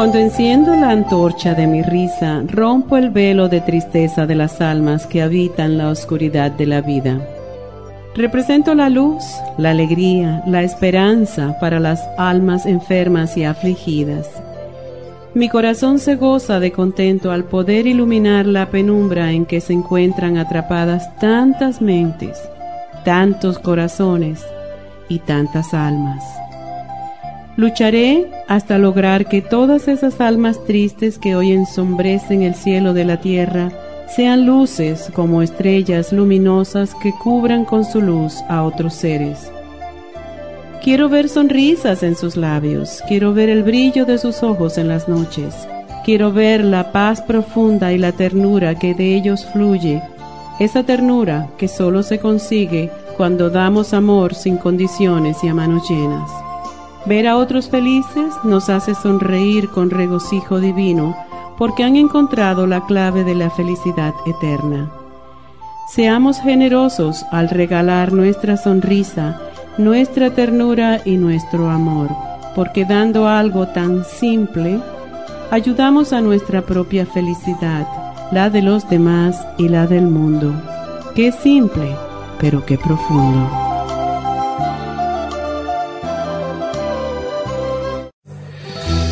Cuando enciendo la antorcha de mi risa, rompo el velo de tristeza de las almas que habitan la oscuridad de la vida. Represento la luz, la alegría, la esperanza para las almas enfermas y afligidas. Mi corazón se goza de contento al poder iluminar la penumbra en que se encuentran atrapadas tantas mentes, tantos corazones y tantas almas. Lucharé hasta lograr que todas esas almas tristes que hoy ensombrecen el cielo de la tierra sean luces como estrellas luminosas que cubran con su luz a otros seres. Quiero ver sonrisas en sus labios, quiero ver el brillo de sus ojos en las noches, quiero ver la paz profunda y la ternura que de ellos fluye, esa ternura que solo se consigue cuando damos amor sin condiciones y a manos llenas. Ver a otros felices nos hace sonreír con regocijo divino porque han encontrado la clave de la felicidad eterna. Seamos generosos al regalar nuestra sonrisa, nuestra ternura y nuestro amor, porque dando algo tan simple, ayudamos a nuestra propia felicidad, la de los demás y la del mundo. Qué simple, pero qué profundo.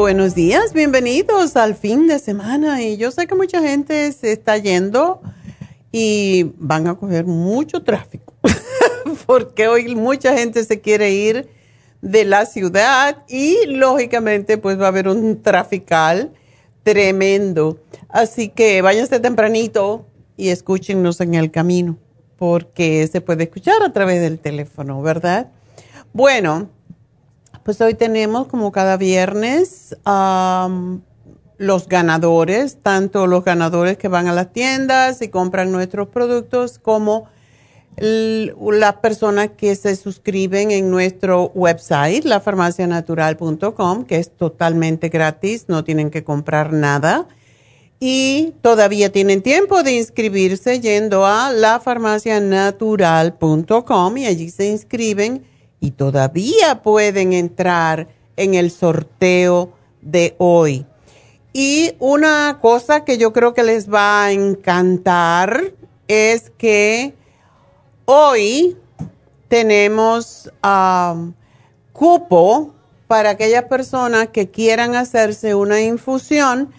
Buenos días, bienvenidos al fin de semana. Y yo sé que mucha gente se está yendo y van a coger mucho tráfico, porque hoy mucha gente se quiere ir de la ciudad y lógicamente pues va a haber un trafical tremendo. Así que váyanse tempranito y escúchenos en el camino, porque se puede escuchar a través del teléfono, ¿verdad? Bueno, pues hoy tenemos como cada viernes los ganadores, tanto los ganadores que van a las tiendas y compran nuestros productos como las personas que se suscriben en nuestro website, lafarmacianatural.com, que es totalmente gratis, no tienen que comprar nada. Y todavía tienen tiempo de inscribirse yendo a lafarmacianatural.com y allí se inscriben y todavía pueden entrar en el sorteo de hoy. Y una cosa que yo creo que les va a encantar es que hoy tenemos um, cupo para aquellas personas que quieran hacerse una infusión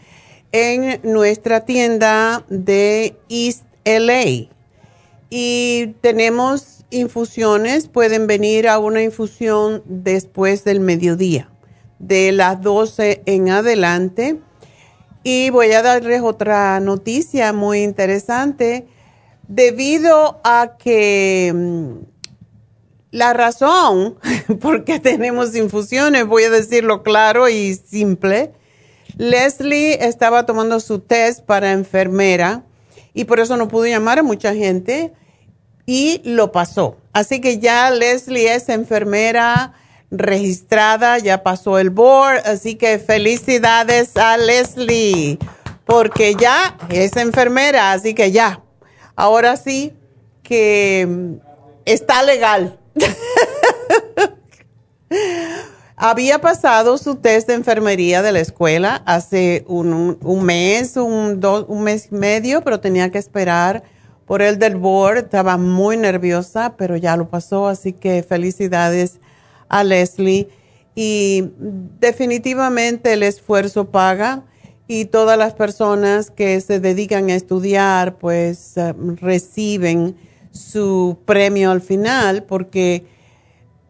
en nuestra tienda de East LA. Y tenemos infusiones, pueden venir a una infusión después del mediodía, de las 12 en adelante. Y voy a darles otra noticia muy interesante. Debido a que mm, la razón por qué tenemos infusiones, voy a decirlo claro y simple, Leslie estaba tomando su test para enfermera y por eso no pudo llamar a mucha gente y lo pasó. Así que ya Leslie es enfermera registrada, ya pasó el board, así que felicidades a Leslie, porque ya es enfermera, así que ya, ahora sí que está legal. Había pasado su test de enfermería de la escuela hace un, mes, un, un mes y medio, pero tenía que esperar por el del board. Estaba muy nerviosa, pero ya lo pasó, así que felicidades a Leslie. Y definitivamente el esfuerzo paga y todas las personas que se dedican a estudiar, pues eh, reciben su premio al final porque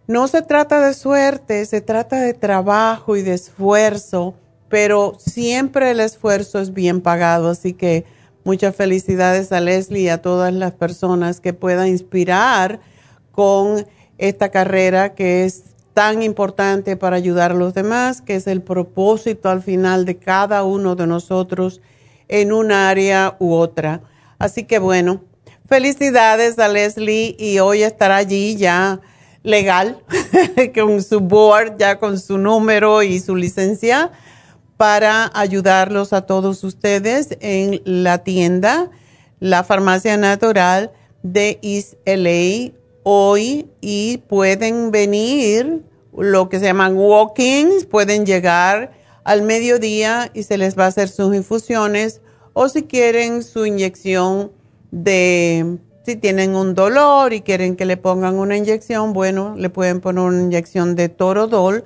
no se trata de suerte, se trata de trabajo y de esfuerzo, pero siempre el esfuerzo es bien pagado. Así que muchas felicidades a Leslie y a todas las personas que puedan inspirar con esta carrera que es tan importante para ayudar a los demás, que es el propósito al final de cada uno de nosotros en un área u otra. Así que bueno, felicidades a Leslie y hoy estará allí ya legal, con su board, ya con su número y su licencia, para ayudarlos a todos ustedes en la tienda, la farmacia natural de East LA hoy y pueden venir lo que se llaman walk-ins, pueden llegar al mediodía y se les va a hacer sus infusiones o si quieren su inyección de si tienen un dolor y quieren que le pongan una inyección, bueno, le pueden poner una inyección de torodol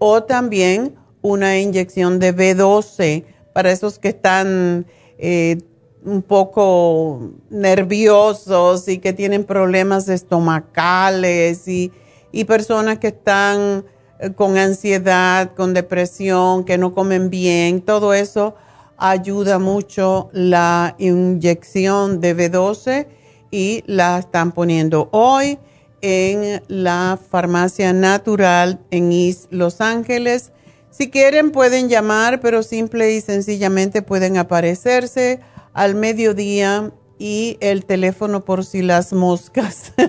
o también una inyección de B12 para esos que están eh, un poco nerviosos y que tienen problemas estomacales y, y personas que están eh, con ansiedad, con depresión, que no comen bien, todo eso ayuda mucho la inyección de B12 y la están poniendo hoy en la farmacia natural en East Los Ángeles. Si quieren pueden llamar, pero simple y sencillamente pueden aparecerse al mediodía y el teléfono por si las moscas.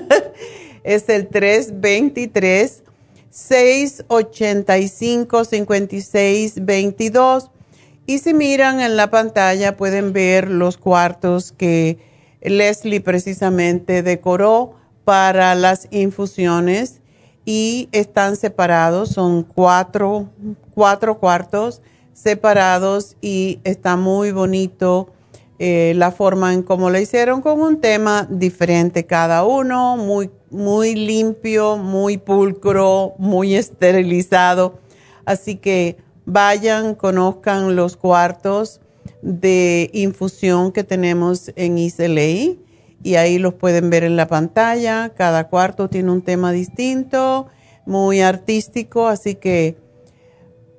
Es el 323 685 5622 y si miran en la pantalla pueden ver los cuartos que Leslie precisamente decoró para las infusiones y están separados, son cuatro, cuatro cuartos separados y está muy bonito eh, la forma en cómo lo hicieron con un tema diferente cada uno, muy, muy limpio, muy pulcro, muy esterilizado. Así que vayan, conozcan los cuartos de infusión que tenemos en ISLA y ahí los pueden ver en la pantalla. Cada cuarto tiene un tema distinto, muy artístico, así que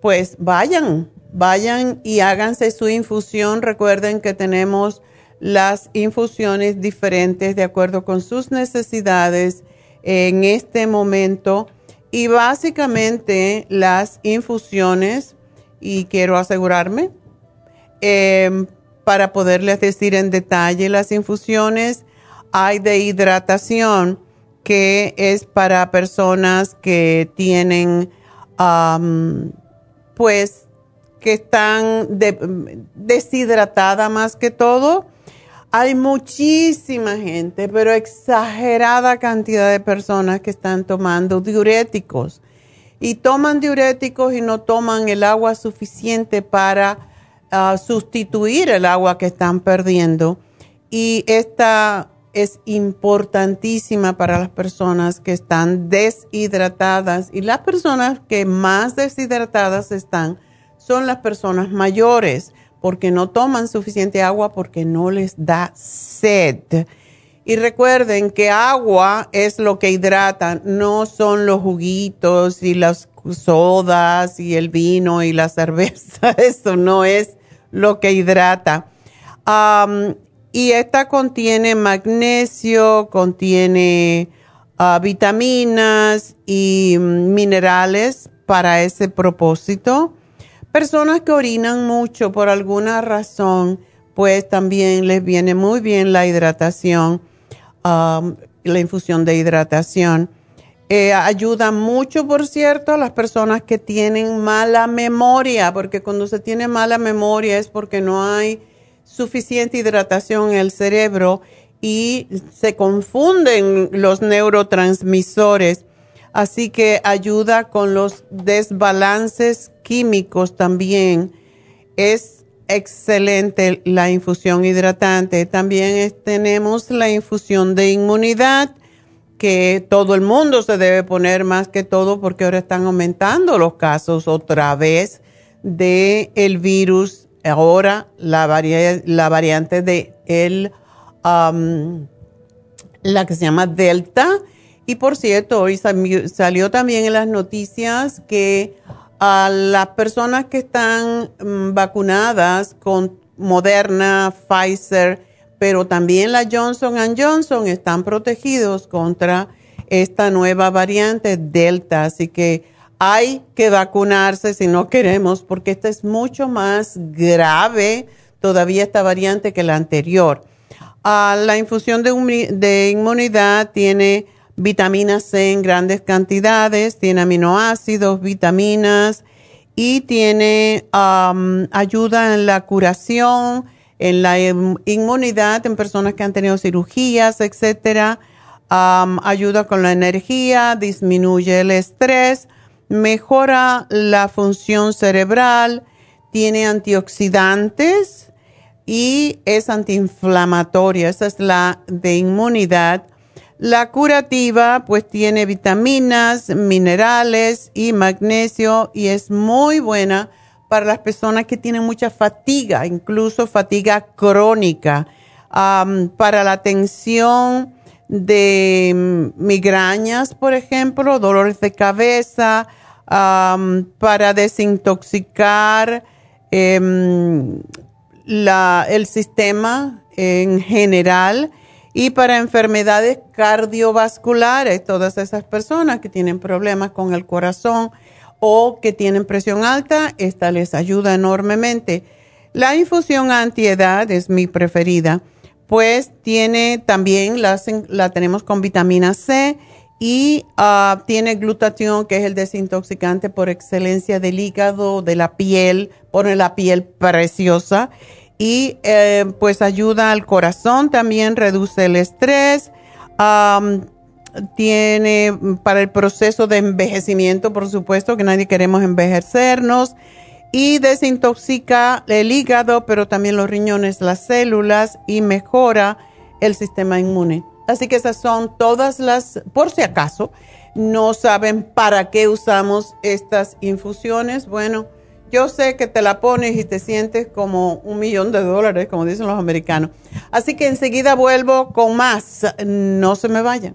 pues vayan, vayan y háganse su infusión. Recuerden que tenemos las infusiones diferentes de acuerdo con sus necesidades en este momento y básicamente las infusiones, y quiero asegurarme, Em, para poderles decir en detalle las infusiones, hay de hidratación que es para personas que tienen, pues, que están deshidratada más que todo. Hay muchísima gente, pero exagerada cantidad de personas que están tomando diuréticos y toman diuréticos y no toman el agua suficiente para ah, sustituir el agua que están perdiendo. Y esta es importantísima para las personas que están deshidratadas y las personas que más deshidratadas están son las personas mayores porque no toman suficiente agua porque no les da sed. Y recuerden que agua es lo que hidrata, no son los juguitos y las sodas y el vino y la cerveza. Eso no es lo que hidrata. Y esta contiene magnesio, contiene ah, vitaminas y minerales para ese propósito. Personas que orinan mucho por alguna razón, pues también les viene muy bien la hidratación la infusión de hidratación. Eh, ayuda mucho, por cierto, a las personas que tienen mala memoria, porque cuando se tiene mala memoria es porque no hay suficiente hidratación en el cerebro y se confunden los neurotransmisores. Así que ayuda con los desbalances químicos también. Es excelente la infusión hidratante. También tenemos la infusión de inmunidad, que todo el mundo se debe poner más que todo porque ahora están aumentando los casos otra vez de el virus. Ahora la, variante de el, la que se llama Delta. Y por cierto, hoy salió también en las noticias que a las personas que están mm, vacunadas con Moderna, Pfizer, pero también la Johnson Johnson están protegidos contra esta nueva variante Delta. Así que hay que vacunarse si no queremos, porque esta es mucho más grave todavía esta variante que la anterior. Ah, la infusión de inmunidad tiene vitamina C en grandes cantidades, tiene aminoácidos, vitaminas y tiene ayuda en la curación, en la inmunidad en personas que han tenido cirugías, etcétera. ayuda con la energía, disminuye el estrés, mejora la función cerebral, tiene antioxidantes y es antiinflamatoria. Esa es la de inmunidad la curativa pues tiene vitaminas, minerales y magnesio y es muy buena para las personas que tienen mucha fatiga, incluso fatiga crónica, para la atención de migrañas, por ejemplo, dolores de cabeza, para desintoxicar em, el sistema en general y para enfermedades cardiovasculares, todas esas personas que tienen problemas con el corazón o que tienen presión alta, esta les ayuda enormemente. La infusión antiedad es mi preferida, pues tiene también, la, tenemos con vitamina C y ah, tiene glutatión, que es el desintoxicante por excelencia del hígado, de la piel, pone la piel preciosa y eh, pues ayuda al corazón, también reduce el estrés, tiene para el proceso de envejecimiento, por supuesto, que nadie queremos envejecernos, y desintoxica el hígado, pero también los riñones, las células y mejora el sistema inmune. Así que esas son todas las, por si acaso, no saben para qué usamos estas infusiones. Bueno, yo sé que te la pones y te sientes como un millón de dólares, como dicen los americanos. Así que enseguida vuelvo con más. No se me vayan.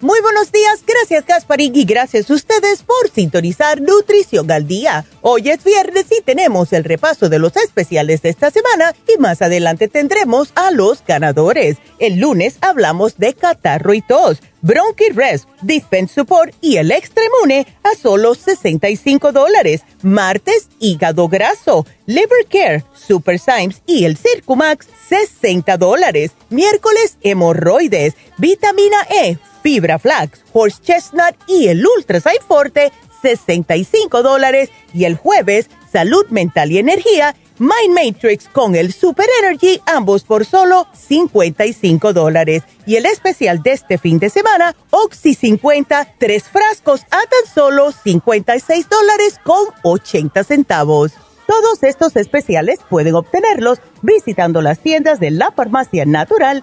Muy buenos días, gracias Gasparín y gracias a ustedes por sintonizar Nutrición al Día. Hoy es viernes y tenemos el repaso de los especiales de esta semana y más adelante tendremos a los ganadores. El lunes hablamos de catarro y tos, Bronchi Rest, Defense Support y el Extremune a solo 65 dólares. Martes, hígado graso, Liver Care, Super Symes y el Circumax, 60 dólares. Miércoles, hemorroides, vitamina E, Fibra Flax, Horse Chestnut y el Ultra Forte, 65 dólares. Y el jueves, Salud Mental y Energía, Mind Matrix con el Super Energy, ambos por solo 55 dólares. Y el especial de este fin de semana, Oxy 50, tres frascos a tan solo 56 dólares con 80 centavos. Todos estos especiales pueden obtenerlos visitando las tiendas de la farmacia natural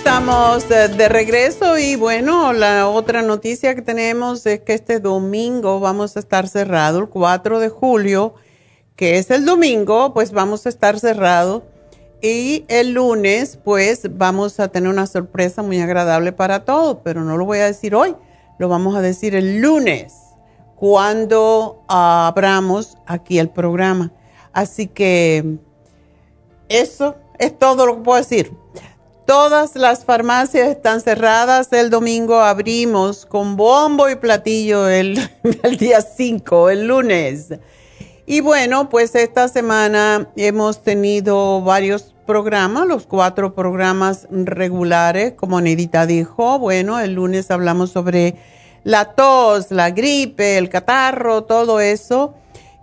Estamos de, regreso y bueno, la otra noticia que tenemos es que este domingo vamos a estar cerrado, el 4 de julio, que es el domingo, pues vamos a estar cerrado y el lunes pues vamos a tener una sorpresa muy agradable para todos, pero no lo voy a decir hoy, lo vamos a decir el lunes cuando abramos aquí el programa. Así que eso es todo lo que puedo decir. Todas las farmacias están cerradas. El domingo abrimos con bombo y platillo el, día 5, el lunes. Y bueno, pues esta semana hemos tenido varios programas, los cuatro programas regulares, como Nedita dijo. Bueno, el lunes hablamos sobre la tos, la gripe, el catarro, todo eso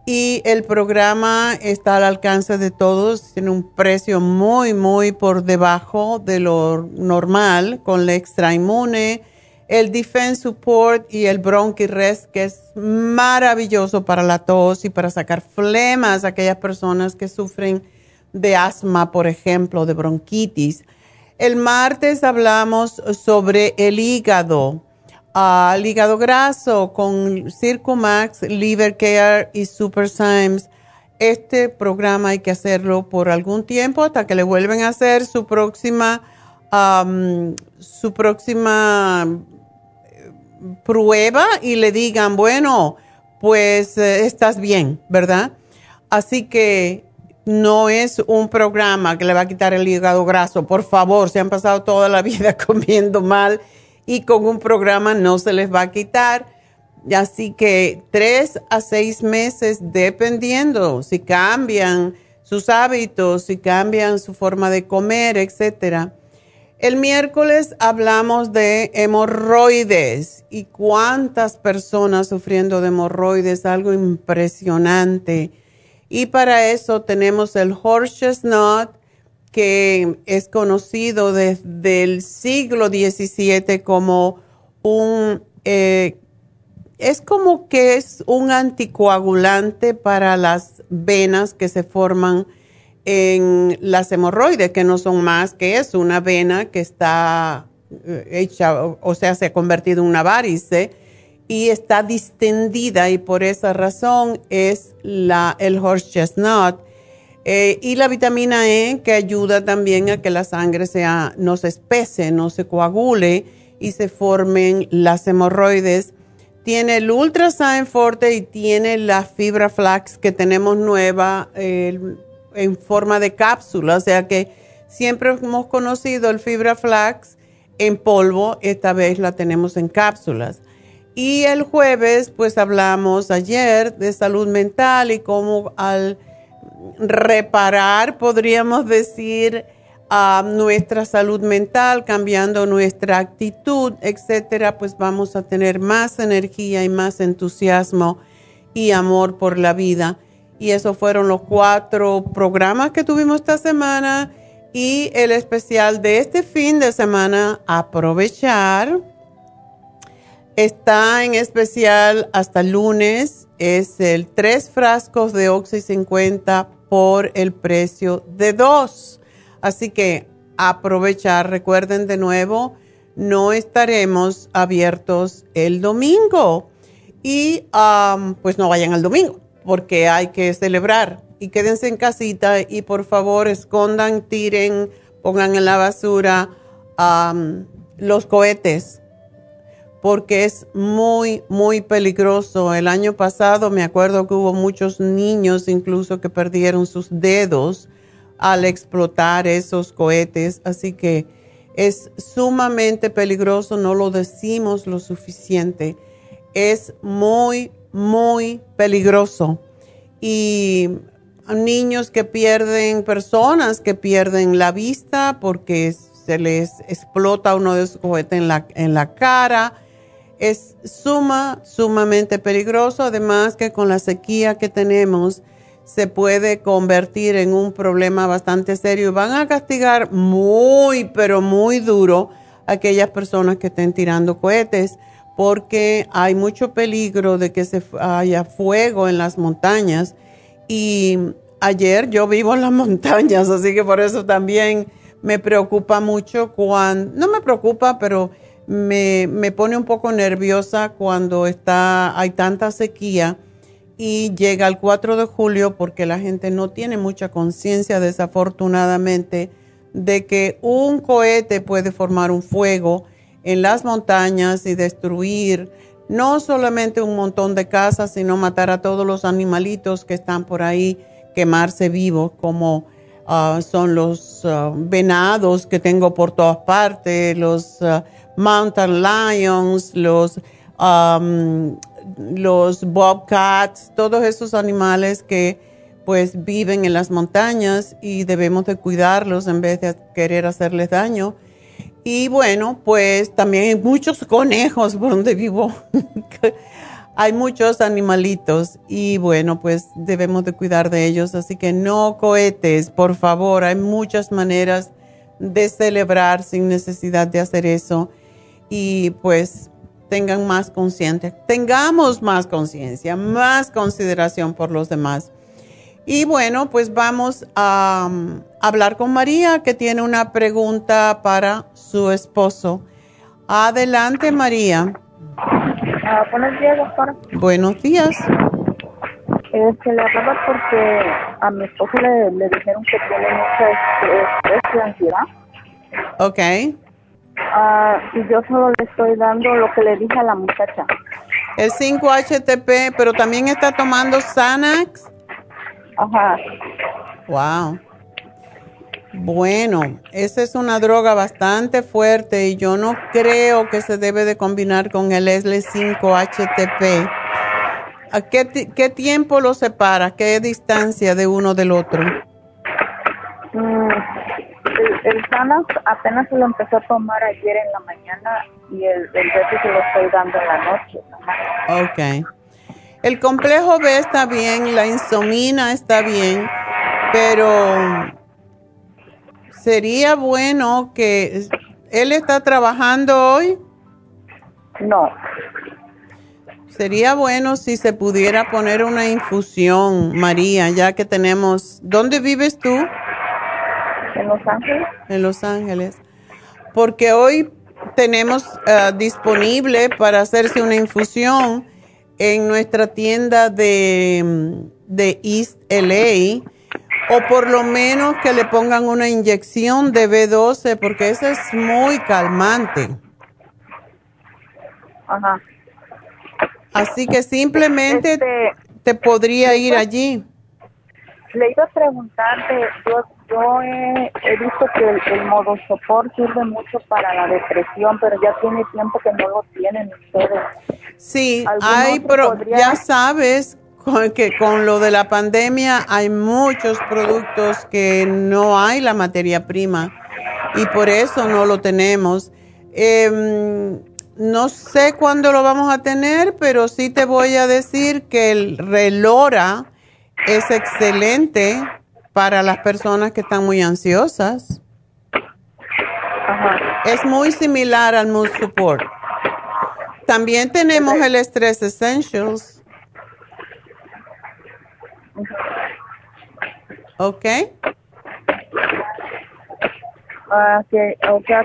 y el programa está al alcance de todos, tiene un precio muy, muy por debajo de lo normal con la extra inmune, el Defense Support y el Bronchi Rest, que es maravilloso para la tos y para sacar flemas a aquellas personas que sufren de asma, por ejemplo, de bronquitis. El martes hablamos sobre el hígado al hígado graso con Circumax, Liver Care y Super Symes. Este programa hay que hacerlo por algún tiempo hasta que le vuelven a hacer su próxima, su próxima eh, prueba y le digan, bueno, pues eh, estás bien, ¿verdad? Así que no es un programa que le va a quitar el hígado graso. Por favor, se han pasado toda la vida comiendo mal y con un programa no se les va a quitar. Así que tres a seis meses, dependiendo si cambian sus hábitos, si cambian su forma de comer, etcétera. El miércoles hablamos de hemorroides y cuántas personas sufriendo de hemorroides, algo impresionante. Y para eso tenemos el horse chestnut, que es conocido desde el siglo XVII como un, eh, es como que es un anticoagulante para las venas que se forman en las hemorroides, que no son más que es una vena que está eh, hecha, o sea, se ha convertido en una varice y está distendida y por esa razón es la, el horse chestnut. Eh, y la vitamina E que ayuda también a que la sangre sea, no se espese, no se coagule y se formen las hemorroides. Tiene el Ultrasign Forte y tiene la fibra flax que tenemos nueva, el en forma de cápsula, o sea que siempre hemos conocido el fibra flax en polvo, esta vez la tenemos en cápsulas. Y el jueves, pues hablamos ayer de salud mental y cómo al reparar, podríamos decir, a nuestra salud mental, cambiando nuestra actitud, etcétera, pues vamos a tener más energía y más entusiasmo y amor por la vida. Y esos fueron los cuatro programas que tuvimos esta semana y el especial de este fin de semana, aprovechar. Está en especial hasta lunes, es el tres frascos de Oxy 50 por el precio de dos. Así que aprovechar, recuerden de nuevo, no estaremos abiertos el domingo y pues no vayan al domingo porque hay que celebrar. Y quédense en casita y por favor escondan, tiren, pongan en la basura los cohetes, porque es muy, muy peligroso. El año pasado me acuerdo que hubo muchos niños incluso que perdieron sus dedos al explotar esos cohetes, así que es sumamente peligroso, no lo decimos lo suficiente. Es muy, muy peligroso. Y niños que pierden, personas que pierden la vista porque se les explota uno de esos juguetes en la, en la cara. Es suma, sumamente peligroso. Además que con la sequía que tenemos se puede convertir en un problema bastante serio. Van a castigar muy, pero muy duro a aquellas personas que estén tirando cohetes porque hay mucho peligro de que se haya fuego en las montañas. Y ayer yo vivo en las montañas, así que por eso también me preocupa mucho cuando, no me preocupa, pero me, me pone un poco nerviosa cuando está, hay tanta sequía y llega el 4 de julio porque la gente no tiene mucha conciencia desafortunadamente de que un cohete puede formar un fuego en las montañas y destruir no solamente un montón de casas, sino matar a todos los animalitos que están por ahí, quemarse vivos, como ah, son los ah, venados que tengo por todas partes, los ah, mountain lions, los, los bobcats, todos esos animales que pues viven en las montañas y debemos de cuidarlos en vez de querer hacerles daño y bueno, pues también hay muchos conejos por donde vivo. hay muchos animalitos y bueno, pues debemos de cuidar de ellos. Así que no cohetes, por favor. Hay muchas maneras de celebrar sin necesidad de hacer eso. Y pues tengan más conciencia, tengamos más conciencia, más consideración por los demás. Y bueno, pues vamos a um, hablar con María, que tiene una pregunta para su esposo. Adelante, María. Ah, buenos días, doctora. Buenos días. Este, le hablaba porque a mi esposo le, dijeron que tiene mucha estrés y ansiedad. Ok. Ah, y yo solo le estoy dando lo que le dije a la muchacha. El 5-HTP, pero también está tomando Xanax. Ajá. Wow. Bueno, esa es una droga bastante fuerte y yo no creo que se debe de combinar con el SL5-HTP. ¿A qué, qué, tiempo lo separa? ¿Qué distancia de uno del otro? Mm, el, el apenas se lo empezó a tomar ayer en la mañana y el, el resto se lo estoy dando en la noche. Ok. El complejo B está bien, la insomina está bien, pero sería bueno que él está trabajando hoy. No. Sería bueno si se pudiera poner una infusión, María, ya que tenemos... ¿Dónde vives tú? En Los Ángeles. En Los Ángeles. Porque hoy tenemos uh, disponible para hacerse una infusión en nuestra tienda de, de East LA o por lo menos que le pongan una inyección de B12 porque eso es muy calmante. Ajá. Así que simplemente este, te podría ir allí. Le iba a preguntarte, yo, yo he, visto que el, el modo sopor sirve mucho para la depresión, pero ya tiene tiempo que no lo tienen ustedes. Sí, hay, pero ya sabes que con lo de la pandemia hay muchos productos que no hay la materia prima y por eso no lo tenemos. Em, no sé cuándo lo vamos a tener, pero sí te voy a decir que el relora es excelente para las personas que están muy ansiosas. Es muy similar al Mood Support. También tenemos el Stress Essentials. ¿Ok? Uh,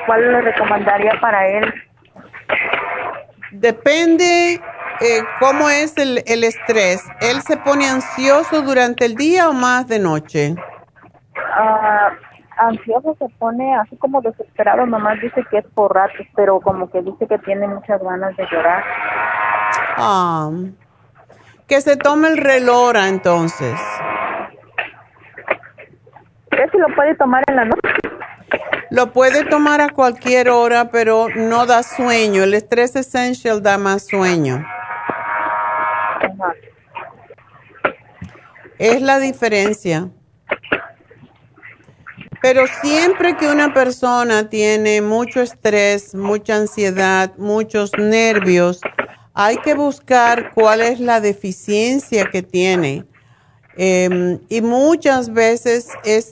¿Cuál le recomendaría para él? Depende eh, cómo es el, el, estrés. ¿Él se pone ansioso durante el día o más de noche? Uh, ansioso se pone así como desesperado, nomás dice que es por ratos, pero como que dice que tiene muchas ganas de llorar. Ah, que se tome el relora entonces. ¿Qué si lo puede tomar en la noche? Lo puede tomar a cualquier hora, pero no da sueño. El estrés essential da más sueño. Es la diferencia. Pero siempre que una persona tiene mucho estrés, mucha ansiedad, muchos nervios, hay que buscar cuál es la deficiencia que tiene. Em, y muchas veces es,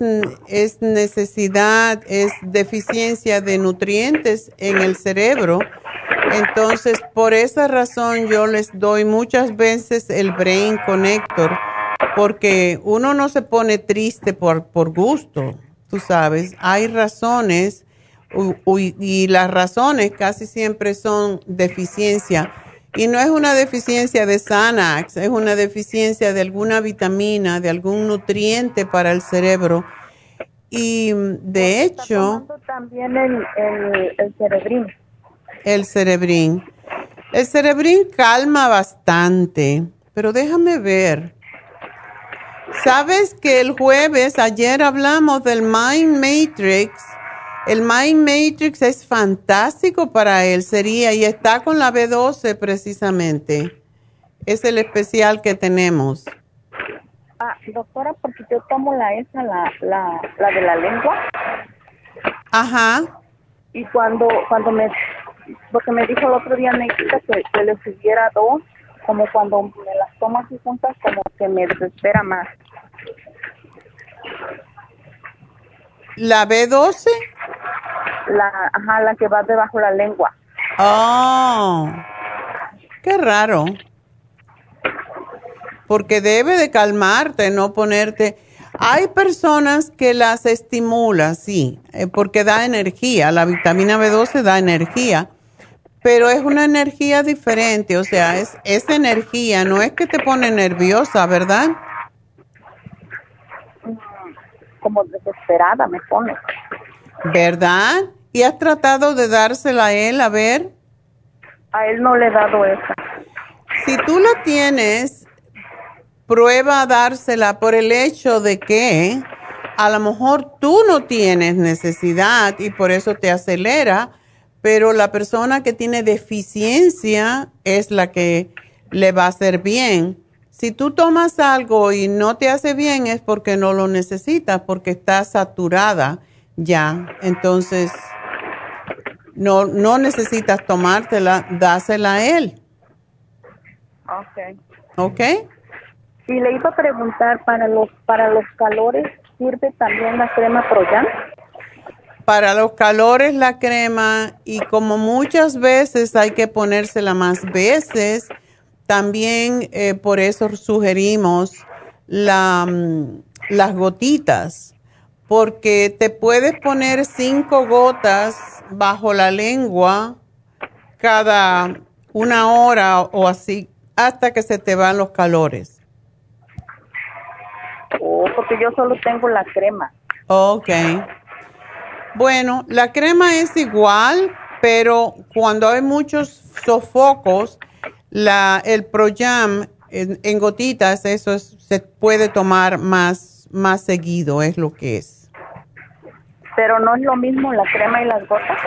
es necesidad, es deficiencia de nutrientes en el cerebro. Entonces, por esa razón yo les doy muchas veces el Brain Connector, porque uno no se pone triste por, por gusto tú sabes, hay razones y las razones casi siempre son deficiencia. Y no es una deficiencia de Xanax, es una deficiencia de alguna vitamina, de algún nutriente para el cerebro. Y de hecho... También el, el, el cerebrín. El cerebrín. El cerebrín calma bastante, pero déjame ver. Sabes que el jueves, ayer hablamos del Mind Matrix. El Mind Matrix es fantástico para él, sería, y está con la B12 precisamente. Es el especial que tenemos. Ah, doctora, porque yo tomo la esa, la, la, la de la lengua. Ajá. Y cuando, cuando me, porque me dijo el otro día, me que, que le subiera dos, como cuando me las tomo así juntas, como que me desespera más. ¿La B12? La, ajá, la que va debajo de la lengua. Oh, qué raro. Porque debe de calmarte, no ponerte... Hay personas que las estimula, sí, eh, porque da energía. La vitamina B12 da energía, pero es una energía diferente, o sea, es, es energía, no es que te pone nerviosa, ¿verdad? como desesperada me pone. ¿Verdad? ¿Y has tratado de dársela a él a ver? A él no le he dado esa. Si tú la tienes, prueba a dársela por el hecho de que a lo mejor tú no tienes necesidad y por eso te acelera, pero la persona que tiene deficiencia es la que le va a hacer bien. Si tú tomas algo y no te hace bien es porque no lo necesitas, porque está saturada ya. Entonces, no, no necesitas tomártela, dásela a él. Ok. ¿Ok? Y le iba a preguntar, para los, para los calores, ¿sirve también la crema Proyan? Para los calores la crema y como muchas veces hay que ponérsela más veces, también eh, por eso sugerimos la, mm, las gotitas, porque te puedes poner cinco gotas bajo la lengua cada una hora o así hasta que se te van los calores. Oh, porque yo solo tengo la crema. Ok. Bueno, la crema es igual, pero cuando hay muchos sofocos, la, el Projam en, en gotitas, eso es- se puede tomar más, más seguido, es lo que es. Pero no es lo mismo la crema y las gotas.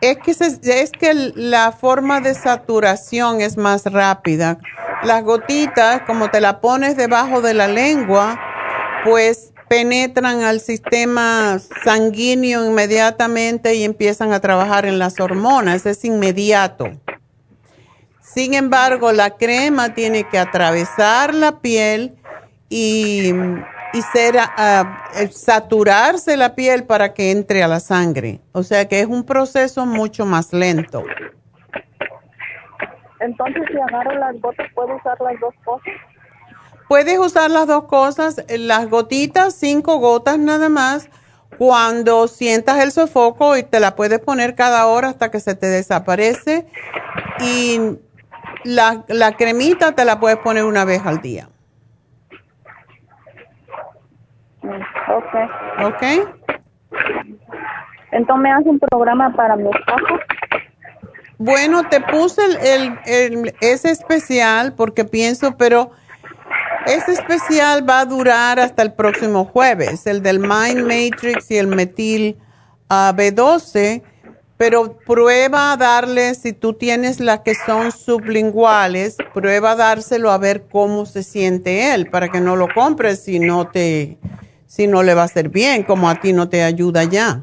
Es que, se- es que la forma de saturación es más rápida. Las gotitas, como te la pones debajo de la lengua, pues penetran al sistema sanguíneo inmediatamente y empiezan a trabajar en las hormonas. Es inmediato. Sin embargo, la crema tiene que atravesar la piel y, y ser, eh, saturarse la piel para que entre a la sangre. O sea que es un proceso mucho más lento. Entonces, si agarro las gotas, ¿puedo usar las dos cosas? Puedes usar las dos cosas, eh, las gotitas, cinco gotas nada más, cuando sientas el sofoco y te la puedes poner cada hora hasta que se te desaparece. Y la, la cremita te la puedes poner una vez al día. Ok. ¿Ok? Entonces, ¿me hace un programa para mi esposo? Bueno, te puse el, el- el- ese especial porque pienso, pero ese especial va a durar hasta el próximo jueves, el del Mind Matrix y el Metil ah, B12, pero prueba a darle, si tú tienes las que son sublinguales, prueba a dárselo a ver cómo se siente él, para que no lo compres si no te, si no le va a hacer bien, como a ti no te ayuda ya.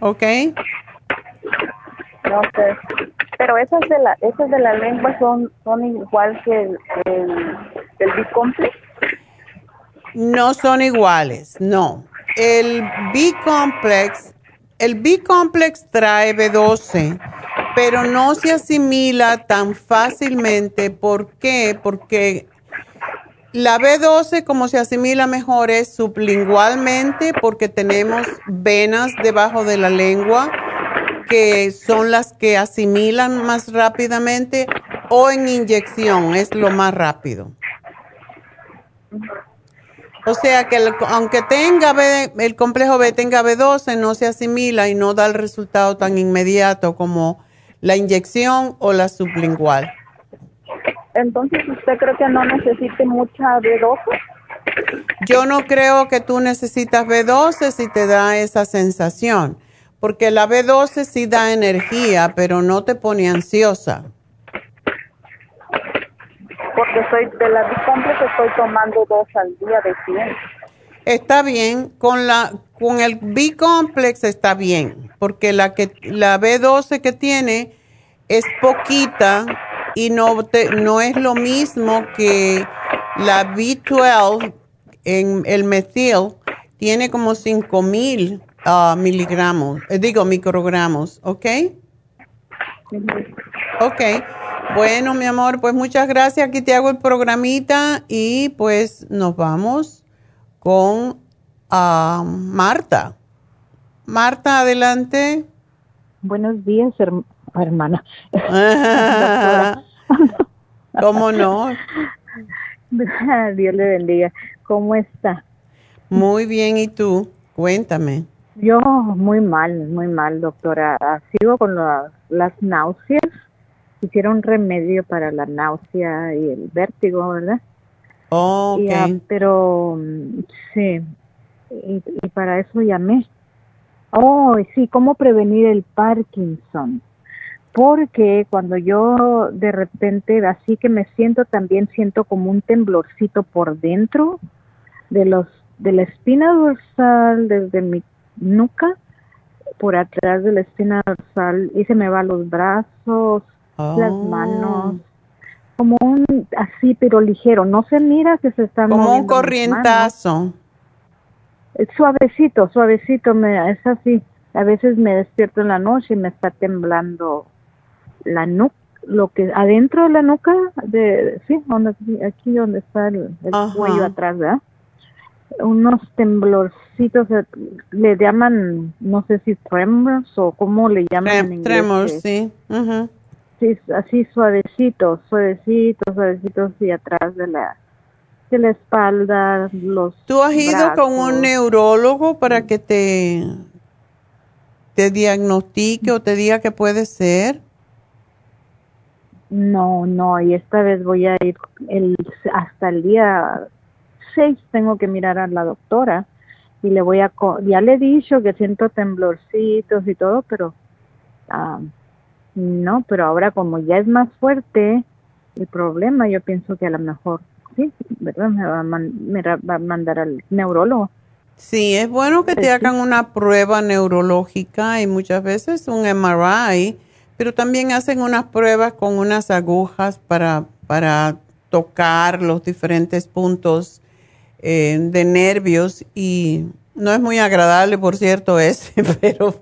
¿Ok? No sé. Pero esas de la, esas de la lengua son, son igual que el, el, el. No son iguales, no. El B-complex, el B-complex trae B12, pero no se asimila tan fácilmente. ¿Por qué? Porque la B12 como se asimila mejor es sublingualmente porque tenemos venas debajo de la lengua que son las que asimilan más rápidamente o en inyección es lo más rápido. O sea que el- aunque tenga B, el complejo B tenga B12 no se asimila y no da el resultado tan inmediato como la inyección o la sublingual. Entonces, ¿usted cree que no necesite mucha B12? Yo no creo que tú necesitas B12 si te da esa sensación, porque la B12 sí da energía, pero no te pone ansiosa. Porque soy de la B-complex, estoy tomando dos al día de 100. Está bien, con la con el B-complex está bien, porque la que la B12 que tiene es poquita y no te- no es lo mismo que la B12 en el metil tiene como 5000 ah, miligramos, eh, digo microgramos, ¿ok? Ok. Bueno, mi amor, pues muchas gracias. Aquí te hago el programita y pues nos vamos con ah, Marta. Marta, adelante. Buenos días, herm- hermana. ¿Cómo no? Dios le bendiga. ¿Cómo está? Muy bien, ¿y tú? Cuéntame. Yo muy mal, muy mal, doctora. Sigo con la- las náuseas. Hicieron un remedio para la náusea y el vértigo, ¿verdad? Oh, ah, ok. pero mm, sí, y, y para eso llamé. Oh, sí, ¿cómo prevenir el Parkinson? Porque cuando yo de repente, así que me siento, también siento como un temblorcito por dentro de los de la espina dorsal, desde mi nuca, por atrás de la espina dorsal, y se me van los brazos, las Oh. manos, como un así, pero ligero. No se mira que se están Como un corrientazo. Suavecito, suavecito, me, es así. A veces me despierto en la noche y me está temblando la nuca, lo que adentro de la nuca, de, sí, donde, aquí donde está el, el cuello atrás, ¿verdad? Unos temblorcitos, eh, le llaman, no sé si tremors o cómo le llaman en inglés. Tremors, que- sí. Sí, así suavecitos, suavecitos, suavecitos y atrás de la de la espalda, los ¿Tú has ido con un neurólogo para que te, te diagnostique o te diga qué puede ser? No, no, y esta vez voy a ir el, hasta el día 6 tengo que mirar a la doctora y le voy a, ya le he dicho que siento temblorcitos y todo, pero ah, no, pero ahora como ya es más fuerte el problema, yo pienso que a lo mejor, sí, ¿verdad? Me va a, man- me va a mandar al neurólogo. Sí, es bueno que te Sí. hagan una prueba neurológica y muchas veces un MRI, pero también hacen unas pruebas con unas agujas para, para tocar los diferentes puntos eh, de nervios y no es muy agradable, por cierto, ese, pero,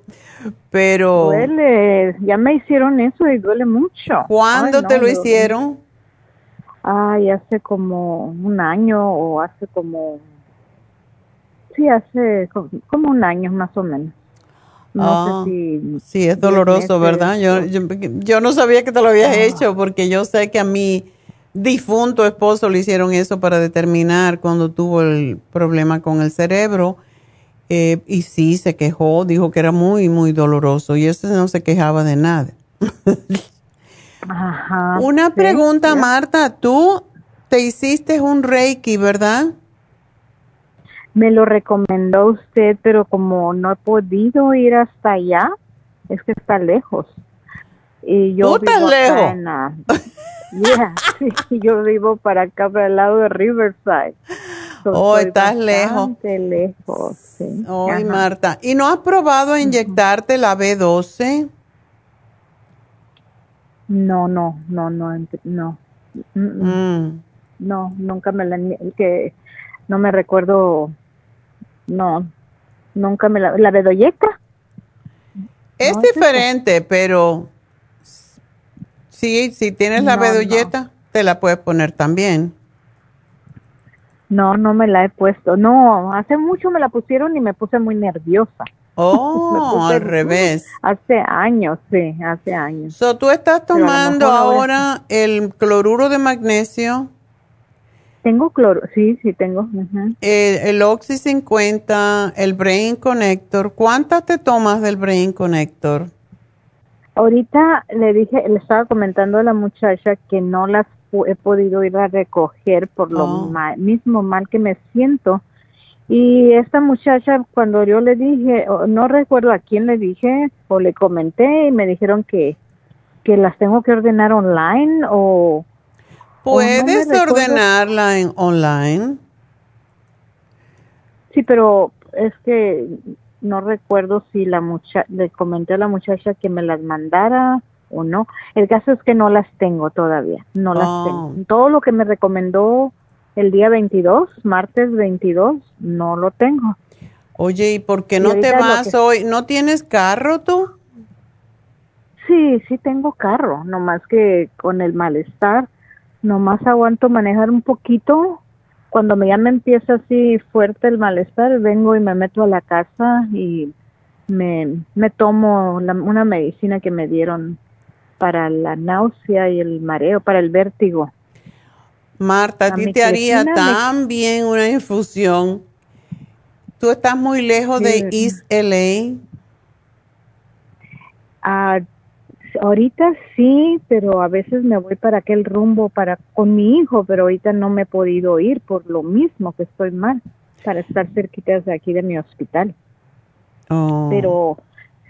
pero Duele, ya me hicieron eso y duele mucho. ¿cuándo Ay, no, te lo hicieron? Ay, hace como un año o hace como, sí, hace co- como un año más o menos. No Ah, sé si. Sí, es doloroso, meses ¿verdad? Yo, yo, yo no sabía que te lo habías Ah. hecho porque yo sé que a mi difunto esposo le hicieron eso para determinar cuando tuvo el problema con el cerebro. eh, y sí, se quejó, dijo que era muy, muy doloroso y ese no se quejaba de nada. Ajá. Una sí, pregunta. Marta, tú te hiciste un Reiki, ¿verdad? Me lo recomendó usted, pero como no he podido ir hasta allá, es que está lejos. Y yo ¿Tú estás vivo acá lejos? en, ah, yeah, sí, yo vivo para acá, para el lado de Riverside. So, Oh, estás lejos. lejos, sí. Ajá. Marta. ¿Y no has probado a inyectarte la B12? No, no, no, no, no. Mm. No, nunca me la, que no me recuerdo, no, nunca me la, la bedoyeca. Es No, diferente, pero sí, si tienes la No, bedolleta, te la puedes poner también. No, no me la he puesto. No, hace mucho me la pusieron y me puse muy nerviosa. Oh, al revés. Hace años, sí, hace años. So, tú estás tomando ahora el cloruro de magnesio, Tengo cloro, sí, sí tengo. el, el Oxy 50, el Brain Connector. ¿Cuántas te tomas del Brain Connector? Ahorita le dije, le estaba comentando a la muchacha que no las he podido ir a recoger por lo Oh. ma- mismo mal que me siento. Y esta muchacha, cuando yo le dije, no recuerdo a quién le dije o le comenté y me dijeron que, que las tengo que ordenar online o... o no me Puedes ordenarla en online. Sí, pero es que no recuerdo si la mucha le comenté a la muchacha que me las mandara o no. El caso es que no las tengo todavía, no las Oh. tengo. Todo lo que me recomendó el día 22, martes 22, no lo tengo. Oye, ¿y por qué no te vas que- hoy? ¿No tienes carro tú? Sí, sí tengo carro, nomás que con el malestar, nomás aguanto manejar un poquito. Cuando ya me empieza así fuerte el malestar, vengo y me meto a la casa y me, me tomo la- una medicina que me dieron para la náusea y el mareo, para el vértigo. Marta, a ti te haría me- bien una infusión. Tú estás muy lejos Sí, de. East LA. Ah, ahorita sí, pero a veces me voy para aquel rumbo para con mi hijo, pero ahorita no me he podido ir por lo mismo que estoy mal, para estar cerquita de aquí de mi hospital. Oh. Pero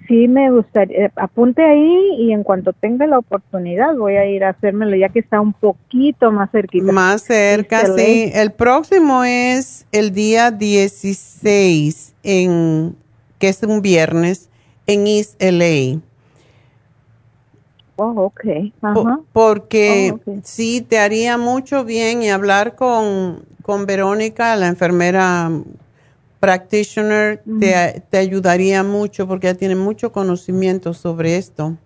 sí me gustaría, eh, apunte ahí y en cuanto tenga la oportunidad voy a ir a hacérmelo ya que está un poquito más cerquita. Más cerca, sí. El próximo es el día 16, en, que es un viernes, en East LA. Oh, Ajá. porque Oh, sí te haría mucho bien y hablar con, con Verónica, la enfermera practitioner, te, te ayudaría mucho porque ella tiene mucho conocimiento sobre esto.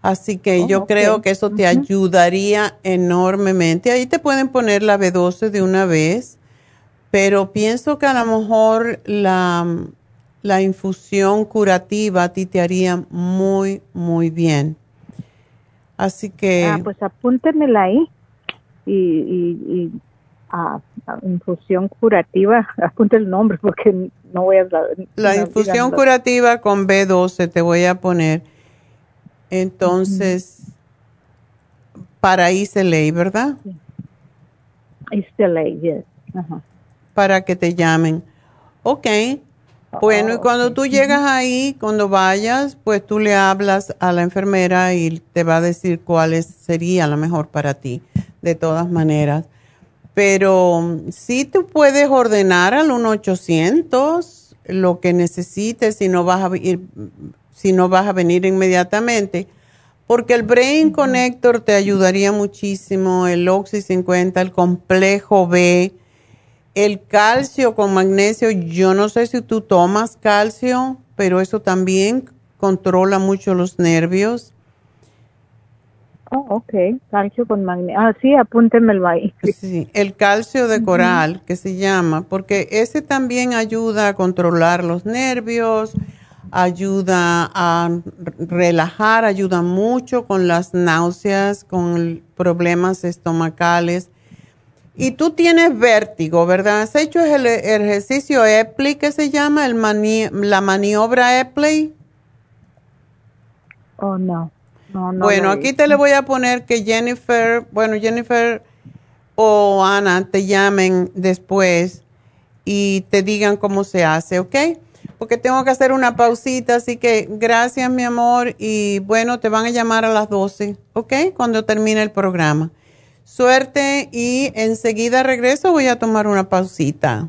Así que Oh, yo creo que eso te ayudaría enormemente. Ahí te pueden poner la B12 de una vez, pero pienso que a lo mejor la, la infusión curativa a ti te haría muy, muy bien. Así que Ah, pues apúntemela ahí. Y, y, y ah, ah, infusión curativa, apunte el nombre porque no voy a saber. la no, infusión curativa con B12 te voy a poner. Entonces, para Iseley, ¿verdad? Yes. Ajá. Para que te llamen. Ok. Bueno, y Oh, cuando tú llegas ahí, cuando vayas, pues tú le hablas a la enfermera y te va a decir cuál es- sería la mejor para ti, de todas maneras. Pero sí tú puedes ordenar al 1-800 lo que necesites si no vas a ir, si no vas a venir inmediatamente. Porque el Brain Connector te ayudaría muchísimo, el Oxy 50, el complejo B, el calcio con magnesio, yo no sé si tú tomas calcio, pero eso también controla mucho los nervios. Oh, ok. Calcio con magnesio. Ah, sí, apúntemelo ahí. Sí, el calcio de coral, que se llama, porque ese también ayuda a controlar los nervios, ayuda a relajar, ayuda mucho con las náuseas, con problemas estomacales. Y tú tienes vértigo, ¿verdad? ¿Has hecho el ejercicio Epley que se llama, el mani- la maniobra Epley? Oh, no. No, no. bueno, aquí te le voy a poner que Jennifer, bueno, Jennifer o Ana te llamen después y te digan cómo se hace, ¿ok? Porque tengo que hacer una pausita, así que gracias, mi amor, y bueno, te van a llamar a las 12, ¿ok? Cuando termine el programa. Suerte y enseguida regreso, voy a tomar una pausita.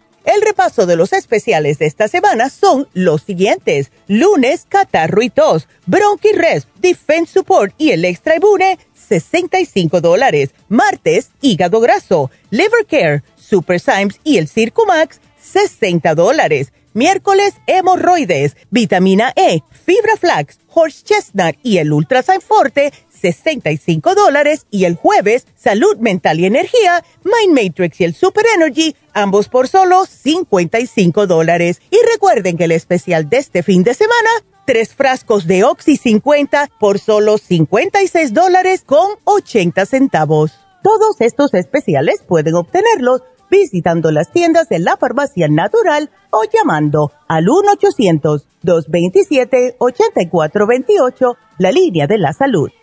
El repaso de los especiales de esta semana son los siguientes. Lunes, catarro y tos, bronchi rest, defense support y el extra Ibune, 65 dólares. Martes, hígado graso, liver care, super Symes y el Circumax, 60 dólares. Miércoles, hemorroides, vitamina E, fibra flax, horse chestnut y el Ultrasign Forte, 65 dólares. Y el jueves, salud mental y energía, Mind Matrix y el Super Energy, ambos por solo 55 dólares. Y recuerden que el especial de este fin de semana, tres frascos de Oxy 50 por solo 56 dólares con 80 centavos. Todos estos especiales pueden obtenerlos visitando las tiendas de la farmacia natural o llamando al 1-800-227-8428, la línea de la salud.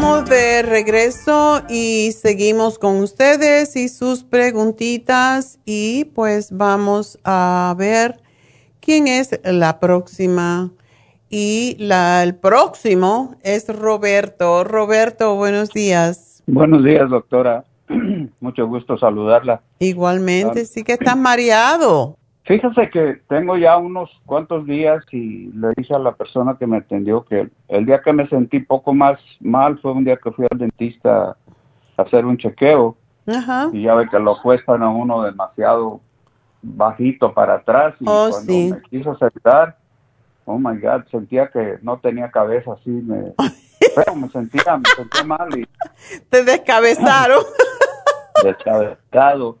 Estamos de regreso y seguimos con ustedes y sus preguntitas y pues vamos a ver quién es la próxima. Y la, el próximo es Roberto. Roberto, buenos días. Buenos días, doctora. Mucho gusto saludarla. Igualmente, sí que estás mareado. Fíjese que tengo ya unos cuantos días y le dije a la persona que me atendió que el día que me sentí poco más mal fue un día que fui al dentista a hacer un chequeo Ajá. y ya ve que lo cuestan a uno demasiado bajito para atrás y Oh, cuando sí. me quiso sentar, oh my God, sentía que no tenía cabeza así, me, pero me sentía, me sentía mal y Te descabezaron. descabezado